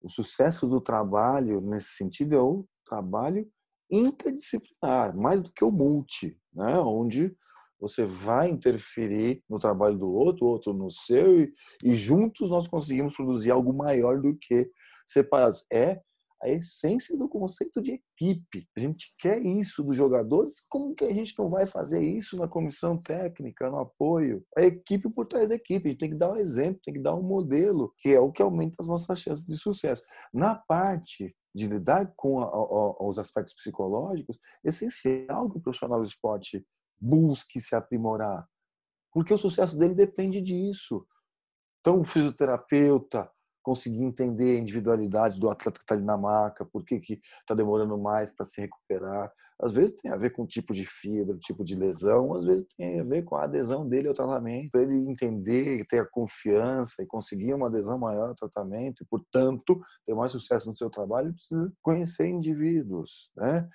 O sucesso do trabalho, nesse sentido, é o trabalho interdisciplinar, mais do que o multi, né? onde você vai interferir no trabalho do outro, o outro no seu, e, e juntos nós conseguimos produzir algo maior do que separados. É a essência do conceito de equipe. A gente quer isso dos jogadores, como que a gente não vai fazer isso na comissão técnica, no apoio? A equipe por trás da equipe, a gente tem que dar um exemplo, tem que dar um modelo, que é o que aumenta as nossas chances de sucesso. Na parte de lidar com a, a, os aspectos psicológicos, é essencial que o profissional do esporte busque se aprimorar, porque o sucesso dele depende disso. Então, o fisioterapeuta, conseguir entender a individualidade do atleta que está ali na maca, por que está demorando mais para se recuperar. Às vezes tem a ver com o tipo de fibra, tipo de lesão, às vezes tem a ver com a adesão dele ao tratamento, para ele entender, ter a confiança e conseguir uma adesão maior ao tratamento, e, portanto, ter mais sucesso no seu trabalho, ele precisa conhecer indivíduos, né?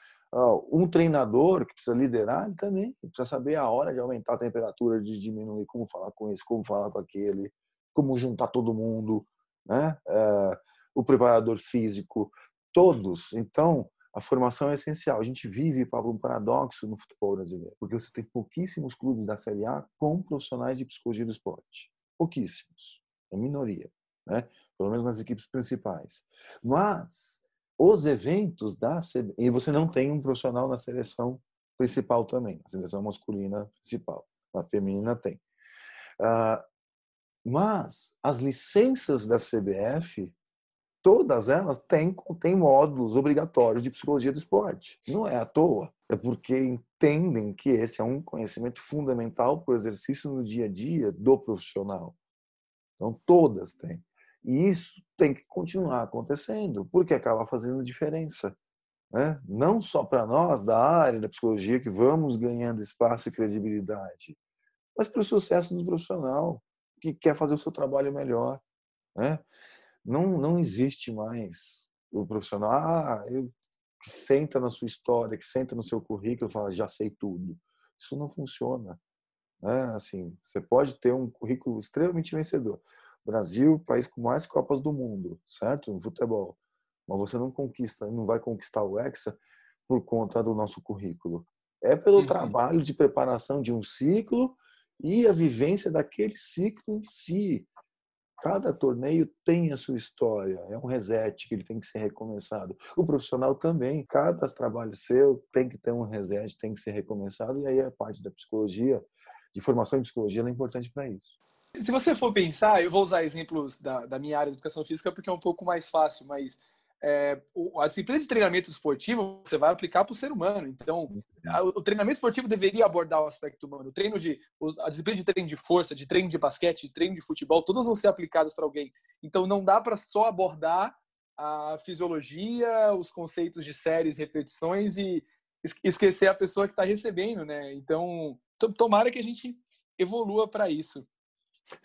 Um treinador que precisa liderar, ele também precisa saber a hora de aumentar a temperatura, de diminuir, como falar com esse, como falar com aquele, como juntar todo mundo, né? É, o preparador físico, todos. Então, a formação é essencial. A gente vive para um paradoxo no futebol brasileiro, porque você tem pouquíssimos clubes da Série A com profissionais de psicologia do esporte. Pouquíssimos. É minoria, né? Pelo menos nas equipes principais. Mas os eventos da e você não tem um profissional na seleção principal também, na seleção masculina principal. Na feminina tem. Uh, mas as licenças da CBF todas elas têm, têm módulos obrigatórios de psicologia do esporte. Não é à toa, é porque entendem que esse é um conhecimento fundamental para o exercício no dia a dia do profissional. Então, todas têm. E isso tem que continuar acontecendo, porque acaba fazendo diferença. Né? Não só para nós, da área da psicologia, que vamos ganhando espaço e credibilidade, mas para o sucesso do profissional, que quer fazer o seu trabalho melhor. Né? não, não existe mais o profissional ah, eu, que senta na sua história, que senta no seu currículo e fala, já sei tudo. Isso não funciona. Né? Assim, você pode ter um currículo extremamente vencedor. Brasil, país com mais Copas do Mundo, certo? No futebol. Mas você não conquista, não vai conquistar o Hexa por conta do nosso currículo. É pelo uhum. trabalho de preparação de um ciclo e a vivência daquele ciclo em si. Cada torneio tem a sua história, é um reset que ele tem que ser recomeçado. O profissional também, cada trabalho seu tem que ter um reset, tem que ser recomeçado, e aí a parte da psicologia, de formação em psicologia, é importante para isso. Se você for pensar, eu vou usar exemplos da, da minha área de educação física porque é um pouco mais fácil, mas é, a disciplina de treinamento esportivo você vai aplicar para o ser humano. Então, a, o treinamento esportivo deveria abordar o aspecto humano. O treino de, a disciplina de treino de força, de treino de basquete, de treino de futebol, todas vão ser aplicadas para alguém. Então, não dá para só abordar a fisiologia, os conceitos de séries, repetições e esquecer a pessoa que está recebendo, né? Então, tomara que a gente evolua para isso.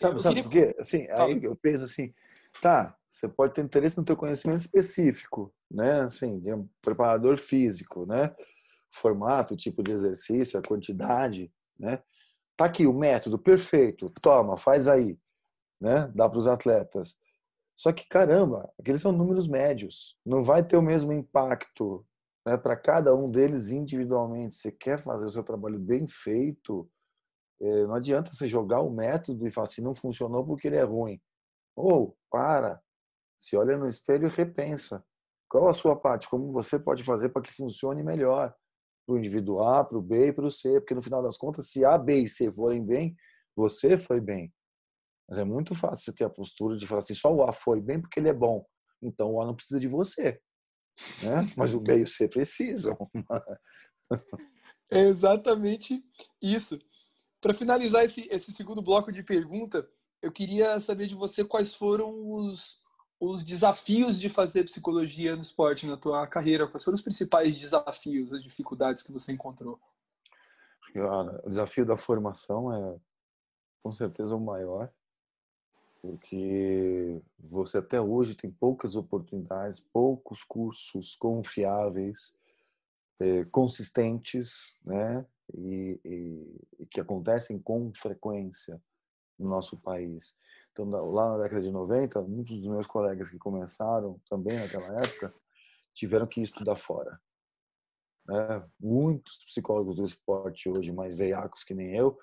Sabe, sabe queria... por quê? Assim, aí eu penso assim, Tá, você pode ter interesse no teu conhecimento específico, né? Assim, de um preparador físico, né? Formato, tipo de exercício, a quantidade, né? Tá aqui o método perfeito, toma, faz aí, né? Dá para os atletas. Só que caramba, aqueles são números médios, não vai ter o mesmo impacto né, para cada um deles individualmente. Você quer fazer o seu trabalho bem feito, eh, não adianta você jogar o método e falar assim, não funcionou porque ele é ruim. Ou, para, se olha no espelho e repensa. Qual a sua parte? Como você pode fazer para que funcione melhor? Para o indivíduo A, para o B e para o C. Porque no final das contas, se A, B e C forem bem, você foi bem. Mas é muito fácil você ter a postura de falar assim, só o A foi bem porque ele é bom. Então o A não precisa de você. Né? Mas o B e o C precisam. é exatamente isso. Para finalizar esse, esse segundo bloco de pergunta, eu queria saber de você quais foram os, os desafios de fazer psicologia no esporte na tua carreira. Quais foram os principais desafios, as dificuldades que você encontrou? O desafio da formação é com certeza o maior, porque você até hoje tem poucas oportunidades, poucos cursos confiáveis, eh, consistentes, né? E, e, e que acontecem com frequência no nosso país. Então, lá na década de 90, muitos dos meus colegas que começaram também naquela época tiveram que estudar fora. É, muitos psicólogos do esporte hoje, mais veiacos que nem eu,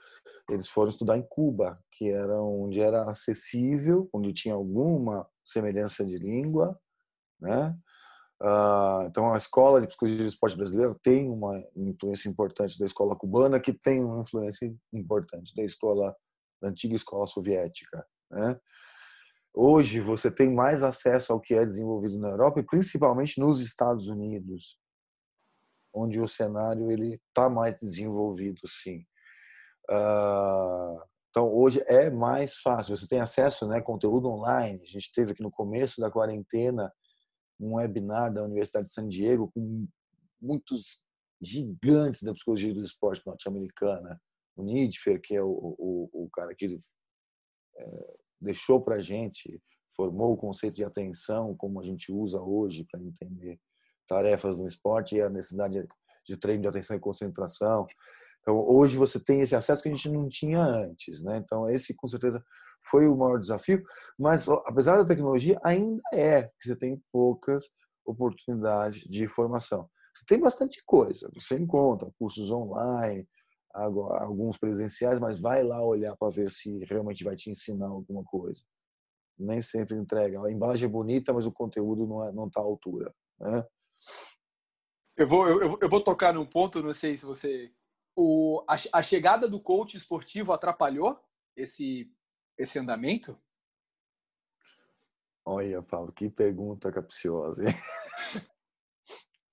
eles foram estudar em Cuba, que era onde era acessível, onde tinha alguma semelhança de língua, né? Uh, então a escola de psicologia do esporte brasileira tem uma influência importante da escola cubana, que tem uma influência importante da escola da antiga escola soviética. Né? Hoje você tem mais acesso ao que é desenvolvido na Europa e principalmente nos Estados Unidos, onde o cenário ele está mais desenvolvido, sim. Uh, então hoje é mais fácil. Você tem acesso, né, conteúdo online. A gente teve aqui no começo da quarentena um webinar da Universidade de San Diego com muitos gigantes da psicologia do esporte norte-americana o Nidfer, que é o, o, o cara que é, deixou para a gente, formou o conceito de atenção, como a gente usa hoje para entender tarefas no esporte e a necessidade de treino de atenção e concentração. Então, hoje você tem esse acesso que a gente não tinha antes, né? Então, esse com certeza foi o maior desafio, mas apesar da tecnologia, ainda é que você tem poucas oportunidades de formação. Você tem bastante coisa, você encontra cursos online, alguns presenciais, mas vai lá olhar para ver se realmente vai te ensinar alguma coisa. Nem sempre entrega. A embalagem é bonita, mas o conteúdo não está é, não tá à altura. Né? Eu, vou, eu, eu vou tocar num ponto, não sei se você. O, a, a chegada do coach esportivo atrapalhou esse, esse andamento? Olha, Paulo, que pergunta capciosa. Hein?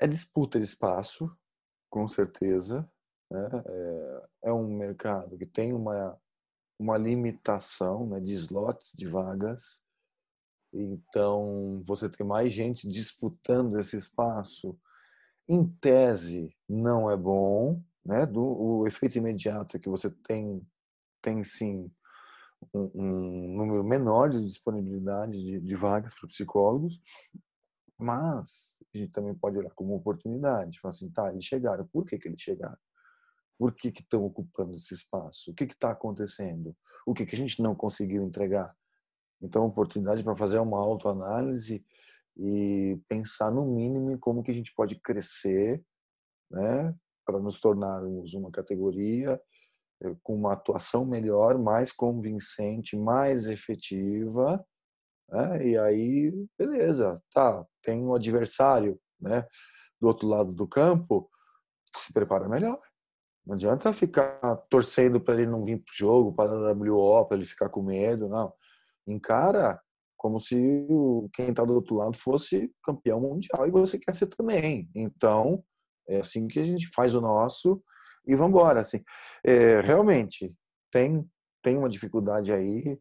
É disputa de espaço, com certeza. Né? É, é um mercado que tem uma, uma limitação né, de slots, de vagas. Então, você tem mais gente disputando esse espaço. Em tese, não é bom. Né? Do, o efeito imediato é que você tem, tem sim, um, um número menor de disponibilidade de, de vagas para psicólogos, mas a gente também pode olhar como oportunidade. Falar assim, tá, eles chegaram, por que, que eles chegaram? Por que estão ocupando esse espaço? O que está acontecendo? O que, que a gente não conseguiu entregar? Então, oportunidade para fazer uma autoanálise e pensar no mínimo como que a gente pode crescer, né, para nos tornarmos uma categoria eh, com uma atuação melhor, mais convincente, mais efetiva, né? E aí, beleza, tá, tem um adversário, né, do outro lado do campo, se prepara melhor. Não adianta ficar torcendo para ele não vir pro jogo, para a WO, para ele ficar com medo, não. Encara como se quem está do outro lado fosse campeão mundial e você quer ser também. Então, é assim que a gente faz o nosso e vamos embora. Assim. É, realmente, tem, tem uma dificuldade aí,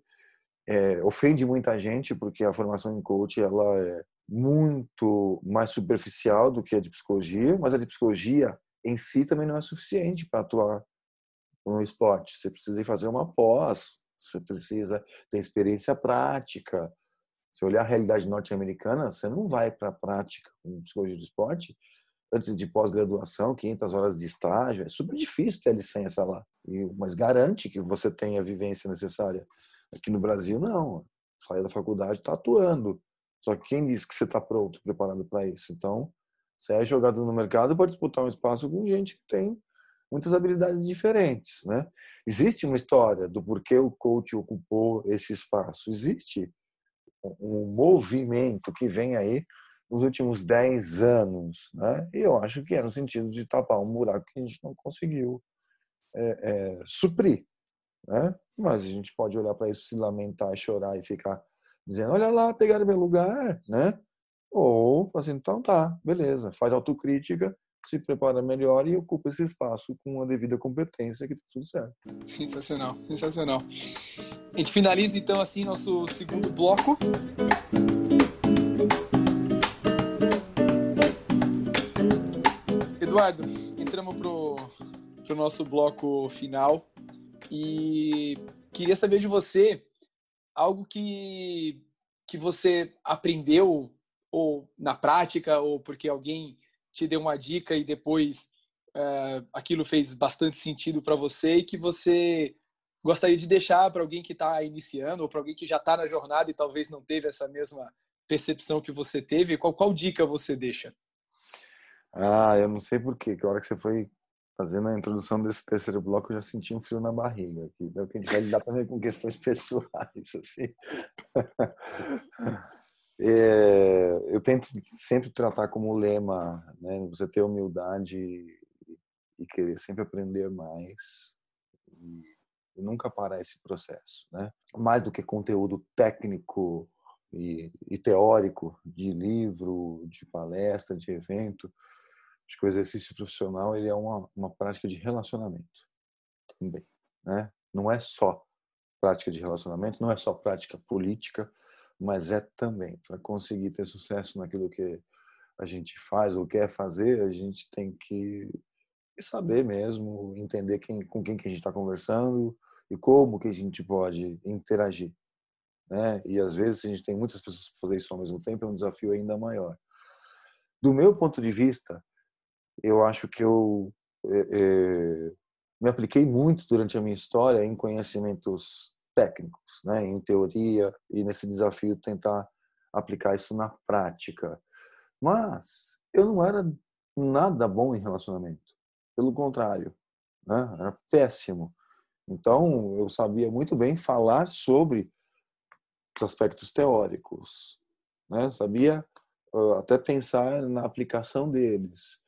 é, ofende muita gente, porque a formação em coach ela é muito mais superficial do que a de psicologia, mas a de psicologia em si também não é suficiente para atuar no esporte. Você precisa fazer uma pós, você precisa ter experiência prática. Se olhar a realidade norte-americana, você não vai para a prática com psicologia do esporte antes de pós-graduação, 500 horas de estágio. É super difícil ter a licença lá, mas garante que você tenha a vivência necessária. Aqui no Brasil, não. Sai da faculdade, está atuando. Só que quem disse que você está pronto, preparado para isso? Então, você é jogado no mercado para disputar um espaço com gente que tem muitas habilidades diferentes, né? Existe uma história do porquê o coach ocupou esse espaço. Existe um movimento que vem aí nos últimos 10 anos, né? E eu acho que é no sentido de tapar um buraco que a gente não conseguiu é, é, suprir, né? Mas a gente pode olhar para isso, se lamentar, chorar e ficar dizendo, olha lá, pegaram meu lugar, né? Ou assim, então tá, beleza, faz autocrítica, se prepara melhor e ocupa esse espaço com a devida competência que tá tudo certo. Sensacional, sensacional. A gente finaliza então assim nosso segundo bloco. Eduardo, entramos pro, pro nosso bloco final e queria saber de você algo que, que você aprendeu ou na prática, ou porque alguém te deu uma dica e depois uh, aquilo fez bastante sentido para você e que você gostaria de deixar para alguém que está iniciando ou para alguém que já está na jornada e talvez não teve essa mesma percepção que você teve? Qual, qual dica você deixa? Ah, eu não sei porquê, que a hora que você foi fazendo a introdução desse terceiro bloco, eu já senti um frio na barriga. Aqui. Então, que a gente vai lidar também com questões pessoais, assim. É, eu tento sempre tratar como lema, né? Você ter humildade e querer sempre aprender mais e, nunca parar esse processo, né? Mais do que conteúdo técnico e, e, teórico de livro, de palestra, de evento, acho que o exercício profissional ele é uma, uma prática de relacionamento também, né? Não é só prática de relacionamento, não é só prática política, mas é também para conseguir ter sucesso naquilo que a gente faz ou quer fazer, a gente tem que saber mesmo, entender quem, com quem que a gente está conversando e como que a gente pode interagir. Né? E às vezes, a gente tem muitas pessoas para fazer isso ao mesmo tempo, é um desafio ainda maior. Do meu ponto de vista, eu acho que eu é, é, me apliquei muito durante a minha história em conhecimentos técnicos, né, em teoria e nesse desafio tentar aplicar isso na prática. Mas eu não era nada bom em relacionamento. Pelo contrário, né? era péssimo. Então, eu sabia muito bem falar sobre os aspectos teóricos. Né? Sabia uh, até pensar na aplicação deles.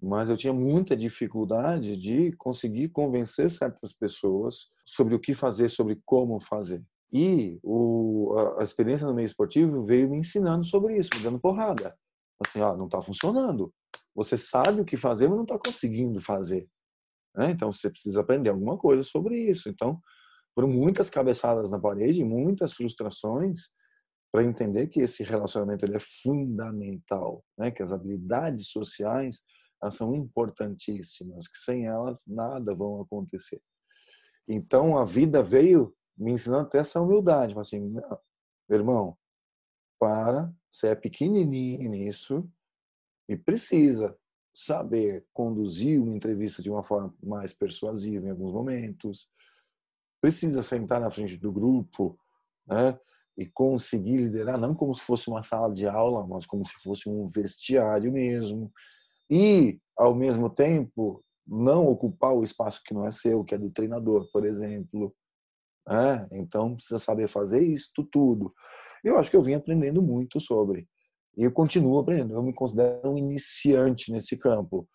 Mas eu tinha muita dificuldade de conseguir convencer certas pessoas sobre o que fazer, sobre como fazer. E o, a, experiência no meio esportivo veio me ensinando sobre isso, me dando porrada. Assim, ó, não está funcionando. Você sabe o que fazer, mas não está conseguindo fazer. Né? Então você precisa aprender alguma coisa sobre isso. Então, foram muitas cabeçadas na parede, muitas frustrações para entender que esse relacionamento ele é fundamental, né? que as habilidades sociais elas são importantíssimas, que sem elas nada vão acontecer. Então a vida veio me ensinando até essa humildade, assim, meu irmão, para, você é pequenininho nisso e precisa saber conduzir uma entrevista de uma forma mais persuasiva em alguns momentos, precisa sentar na frente do grupo, né? E conseguir liderar não como se fosse uma sala de aula, mas como se fosse um vestiário mesmo. E ao mesmo tempo não ocupar o espaço que não é seu, que é do treinador, por exemplo. Né? Então precisa saber fazer isso tudo. Eu acho que eu vim aprendendo muito sobre. E eu continuo aprendendo. Eu me considero um iniciante nesse campo.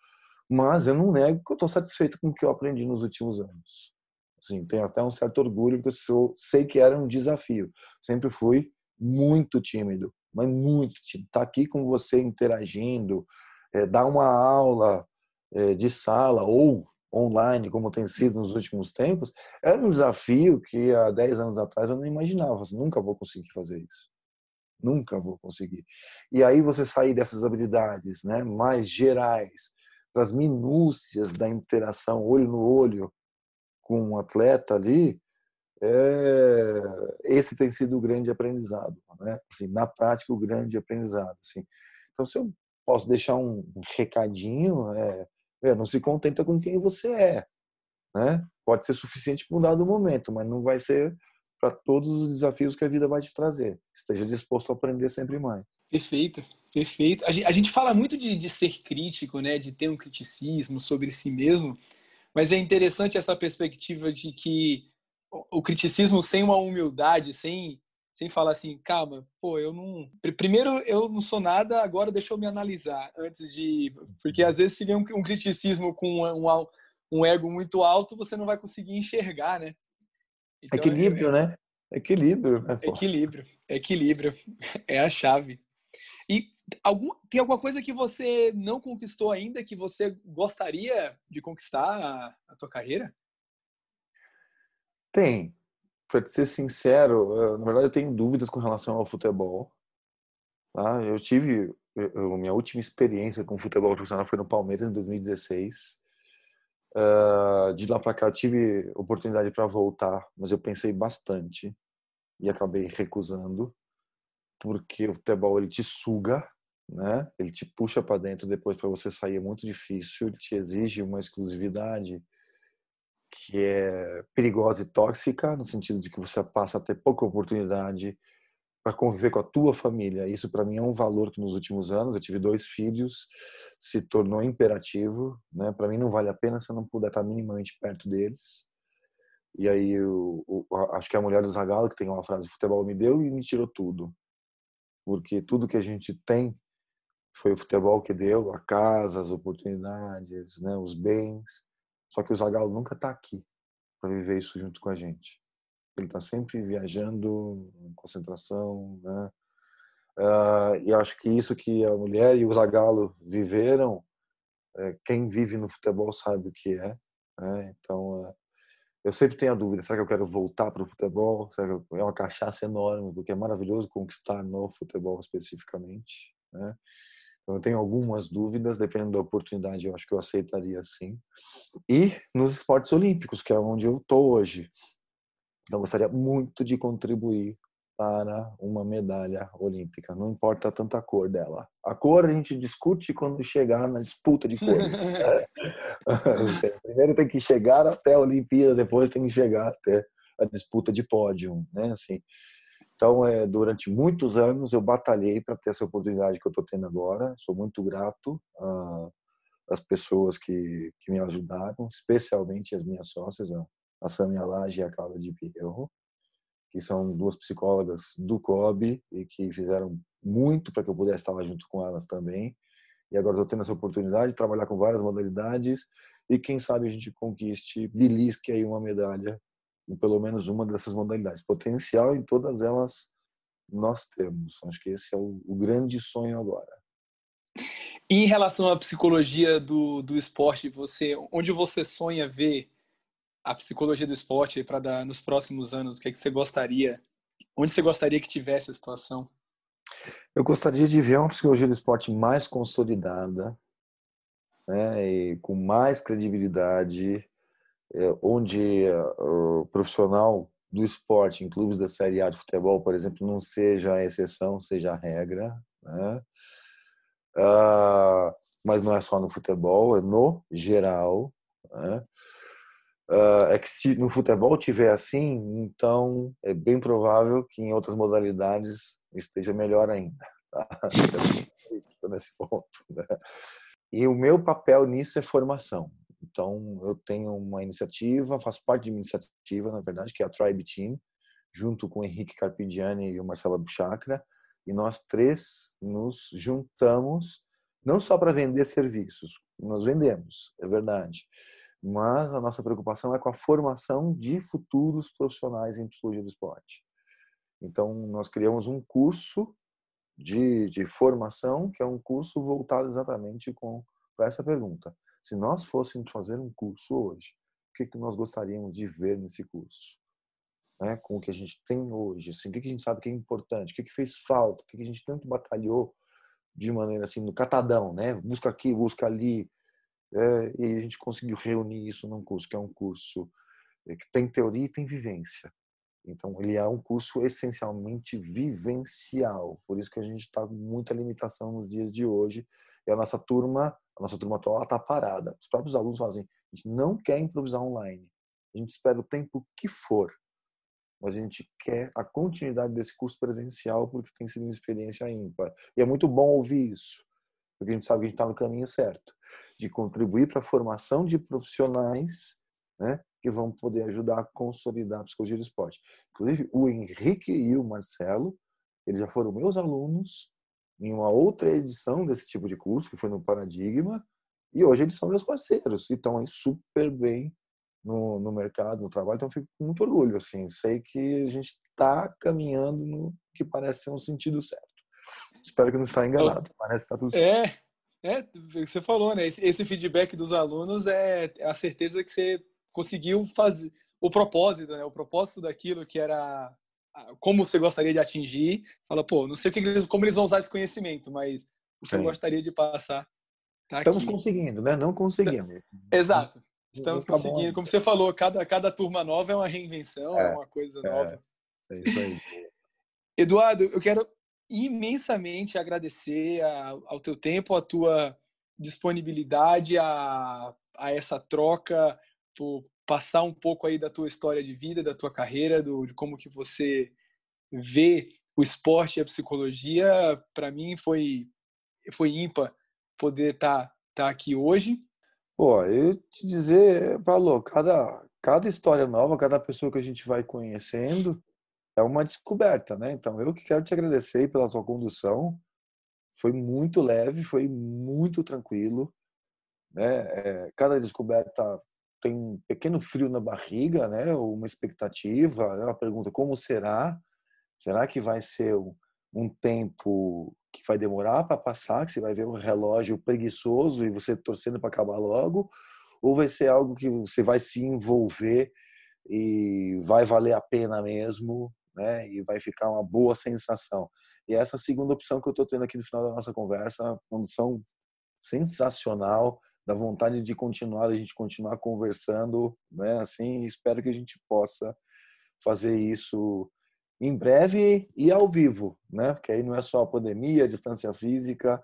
Mas eu não nego que eu estou satisfeito com o que eu aprendi nos últimos anos. Assim, tenho até um certo orgulho, porque eu sou, sei que era um desafio. Sempre fui muito tímido, mas muito tímido. Estar tá aqui com você interagindo, é, dar uma aula é, de sala ou online, como tem sido nos últimos tempos, era um desafio que há 10 anos atrás eu não imaginava. Assim, nunca vou conseguir fazer isso. Nunca vou conseguir. E aí você sair dessas habilidades né, mais gerais para as minúcias da interação olho no olho com um atleta ali, é, esse tem sido o grande aprendizado, né? Assim, na prática, o grande aprendizado. Assim. Então, se eu posso deixar um recadinho, é, é, não se contenta com quem você é, né? Pode ser suficiente para um dado momento, mas não vai ser para todos os desafios que a vida vai te trazer. Esteja disposto a aprender sempre mais. Perfeito, perfeito. A gente, fala muito de, de, ser crítico, né? De ter um criticismo sobre si mesmo, mas é interessante essa perspectiva de que o criticismo sem uma humildade, sem sem falar assim, calma, pô, eu não. Primeiro, eu não sou nada, agora deixa eu me analisar antes de. Porque às vezes, se vem um, criticismo com um, um, ego muito alto, você não vai conseguir enxergar, né? Então, equilíbrio, é, né? Equilíbrio, né? Equilíbrio, equilíbrio. É a chave. E algum, tem alguma coisa que você não conquistou ainda que você gostaria de conquistar a, a tua carreira? Tem, para ser sincero, na verdade eu tenho dúvidas com relação ao futebol. Tá? Eu tive minha última experiência com futebol profissional foi no Palmeiras em 2016. Uh, de lá para cá eu tive oportunidade para voltar, mas eu pensei bastante e acabei recusando porque o futebol ele te suga, né? Ele te puxa para dentro depois para você sair é muito difícil, ele te exige uma exclusividade que é perigosa e tóxica, no sentido de que você passa a ter pouca oportunidade para conviver com a tua família. Isso para mim é um valor que nos últimos anos, eu tive dois filhos, se tornou imperativo, né? Para mim não vale a pena se eu não puder estar minimamente perto deles. E aí eu, eu acho que a mulher do Zagallo que tem uma frase futebol me deu e me tirou tudo. Porque tudo que a gente tem foi o futebol que deu, a casa, as oportunidades, né, os bens. Só que o Zagallo nunca está aqui para viver isso junto com a gente. Ele está sempre viajando, em concentração, né? Uh, e acho que isso que a mulher e o Zagallo viveram, é, quem vive no futebol sabe o que é. Né? Então, uh, eu sempre tenho a dúvida: será que eu quero voltar para o futebol? Será que é uma cachaça enorme, porque é maravilhoso conquistar no futebol especificamente. Né? Então, eu tenho algumas dúvidas, dependendo da oportunidade, eu acho que eu aceitaria sim. E nos esportes olímpicos, que é onde eu estou hoje. Então, eu gostaria muito de contribuir para uma medalha olímpica. Não importa tanto a cor dela. A cor a gente discute quando chegar na disputa de cor. Primeiro tem que chegar até a Olimpíada, depois tem que chegar até a disputa de pódio, né? Assim. Então, é, durante muitos anos eu batalhei para ter essa oportunidade que eu estou tendo agora. Sou muito grato às pessoas que, que me ajudaram, especialmente as minhas sócias, a Samia Lage e a Carla de Pierro que são duas psicólogas do COB e que fizeram muito para que eu pudesse estar lá junto com elas também. E agora estou tendo essa oportunidade de trabalhar com várias modalidades e quem sabe a gente conquiste, belisque aí uma medalha em pelo menos uma dessas modalidades. Potencial em todas elas nós temos. Acho que esse é o, o grande sonho agora. E em relação à psicologia do, do esporte, você, onde você sonha ver a psicologia do esporte para dar nos próximos anos? O que, é que você gostaria? Onde você gostaria que tivesse a situação? Eu gostaria de ver uma psicologia do esporte mais consolidada, né, e com mais credibilidade, onde uh, o profissional do esporte em clubes da Série A de futebol, por exemplo, não seja a exceção, seja a regra, né? Uh, mas não é só no futebol, é no geral. Né? Uh, é que se no futebol tiver assim, então é bem provável que em outras modalidades esteja melhor ainda. Tá? nesse ponto. Né? E o meu papel nisso é formação. Então eu tenho uma iniciativa, faço parte de uma iniciativa, na verdade, que é a Tribe Team, junto com o Henrique Carpigiani e o Marcelo Buchacra, e nós três nos juntamos não só para vender serviços, nós vendemos, é verdade mas a nossa preocupação é com a formação de futuros profissionais em psicologia do esporte. Então, nós criamos um curso de, de formação, que é um curso voltado exatamente com para essa pergunta. Se nós fôssemos fazer um curso hoje, o que, que nós gostaríamos de ver nesse curso? Né? Com o que a gente tem hoje, assim, o que, que a gente sabe que é importante, o que, que fez falta, o que, que a gente tanto batalhou de maneira assim, no catadão, né? Busca aqui, busca ali, é, e a gente conseguiu reunir isso num curso que é um curso é, que tem teoria e tem vivência. Então, ele é um curso essencialmente vivencial. Por isso que a gente está com muita limitação nos dias de hoje. E a nossa turma, a nossa turma atual, está parada. Os próprios alunos fazem, assim, a gente não quer improvisar online. A gente espera o tempo que for. Mas a gente quer a continuidade desse curso presencial porque tem sido uma experiência ímpar. E é muito bom ouvir isso, porque a gente sabe que a gente está no caminho certo de contribuir para a formação de profissionais né, que vão poder ajudar a consolidar a psicologia do esporte. Inclusive, o Henrique e o Marcelo, eles já foram meus alunos em uma outra edição desse tipo de curso, que foi no Paradigma, e hoje eles são meus parceiros e estão aí super bem no, no mercado, no trabalho, então eu fico com muito orgulho, assim, sei que a gente está caminhando no que parece ser um sentido certo. Espero que não está enganado, parece que está tudo certo. É, é, você falou, né? Esse, esse feedback dos alunos é, a certeza que você conseguiu fazer o propósito, né? O propósito daquilo que era como você gostaria de atingir. Fala, pô, não sei eles, como eles vão usar esse conhecimento, mas o que Sim. eu gostaria de passar. Tá Estamos aqui. conseguindo, né? Não conseguimos. Exato. Estamos tá conseguindo. Como você falou, cada, cada turma nova é uma reinvenção, é, é uma coisa é, nova. É isso aí. Eduardo, eu quero imensamente agradecer a, ao teu tempo, a tua disponibilidade a, a essa troca, por passar um pouco aí da tua história de vida, da tua carreira, do, de como que você vê o esporte e a psicologia. Para mim foi foi ímpar poder estar tá, tá aqui hoje. Pô, eu te dizer, Paulo, cada cada história nova, cada pessoa que a gente vai conhecendo, é uma descoberta, né? Então, eu que quero te agradecer pela tua condução. Foi muito leve, foi muito tranquilo, né? É, cada descoberta tem um pequeno frio na barriga, né? Uma expectativa, né? uma pergunta como será? Será que vai ser um, tempo que vai demorar para passar, que você vai ver um relógio preguiçoso e você torcendo para acabar logo, ou vai ser algo que você vai se envolver e vai valer a pena mesmo né? E vai ficar uma boa sensação. E essa segunda opção que eu estou tendo aqui no final da nossa conversa, condição sensacional, da vontade de continuar, a gente continuar conversando, né? Assim, espero que a gente possa fazer isso em breve e ao vivo, né? Porque aí não é só a pandemia, a distância física,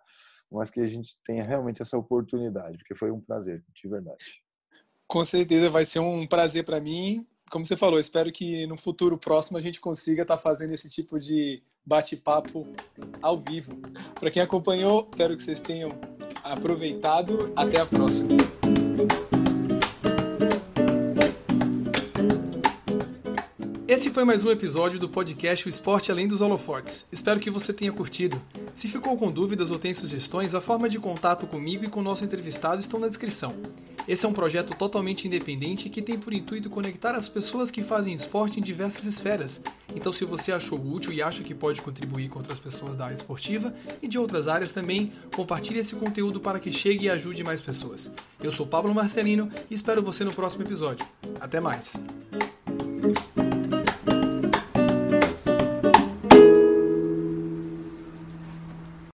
mas que a gente tenha realmente essa oportunidade, porque foi um prazer, de verdade. Com certeza vai ser um prazer para mim. Como você falou, espero que no futuro próximo a gente consiga estar tá fazendo esse tipo de bate-papo ao vivo. Para quem acompanhou, espero que vocês tenham aproveitado. Até a próxima. Esse foi mais um episódio do podcast O Esporte Além dos Holofotes. Espero que você tenha curtido. Se ficou com dúvidas ou tem sugestões, a forma de contato comigo e com o nosso entrevistado estão na descrição. Esse é um projeto totalmente independente que tem por intuito conectar as pessoas que fazem esporte em diversas esferas. Então, se você achou útil e acha que pode contribuir com outras pessoas da área esportiva e de outras áreas também, compartilhe esse conteúdo para que chegue e ajude mais pessoas. Eu sou Pablo Marcelino e espero você no próximo episódio. Até mais!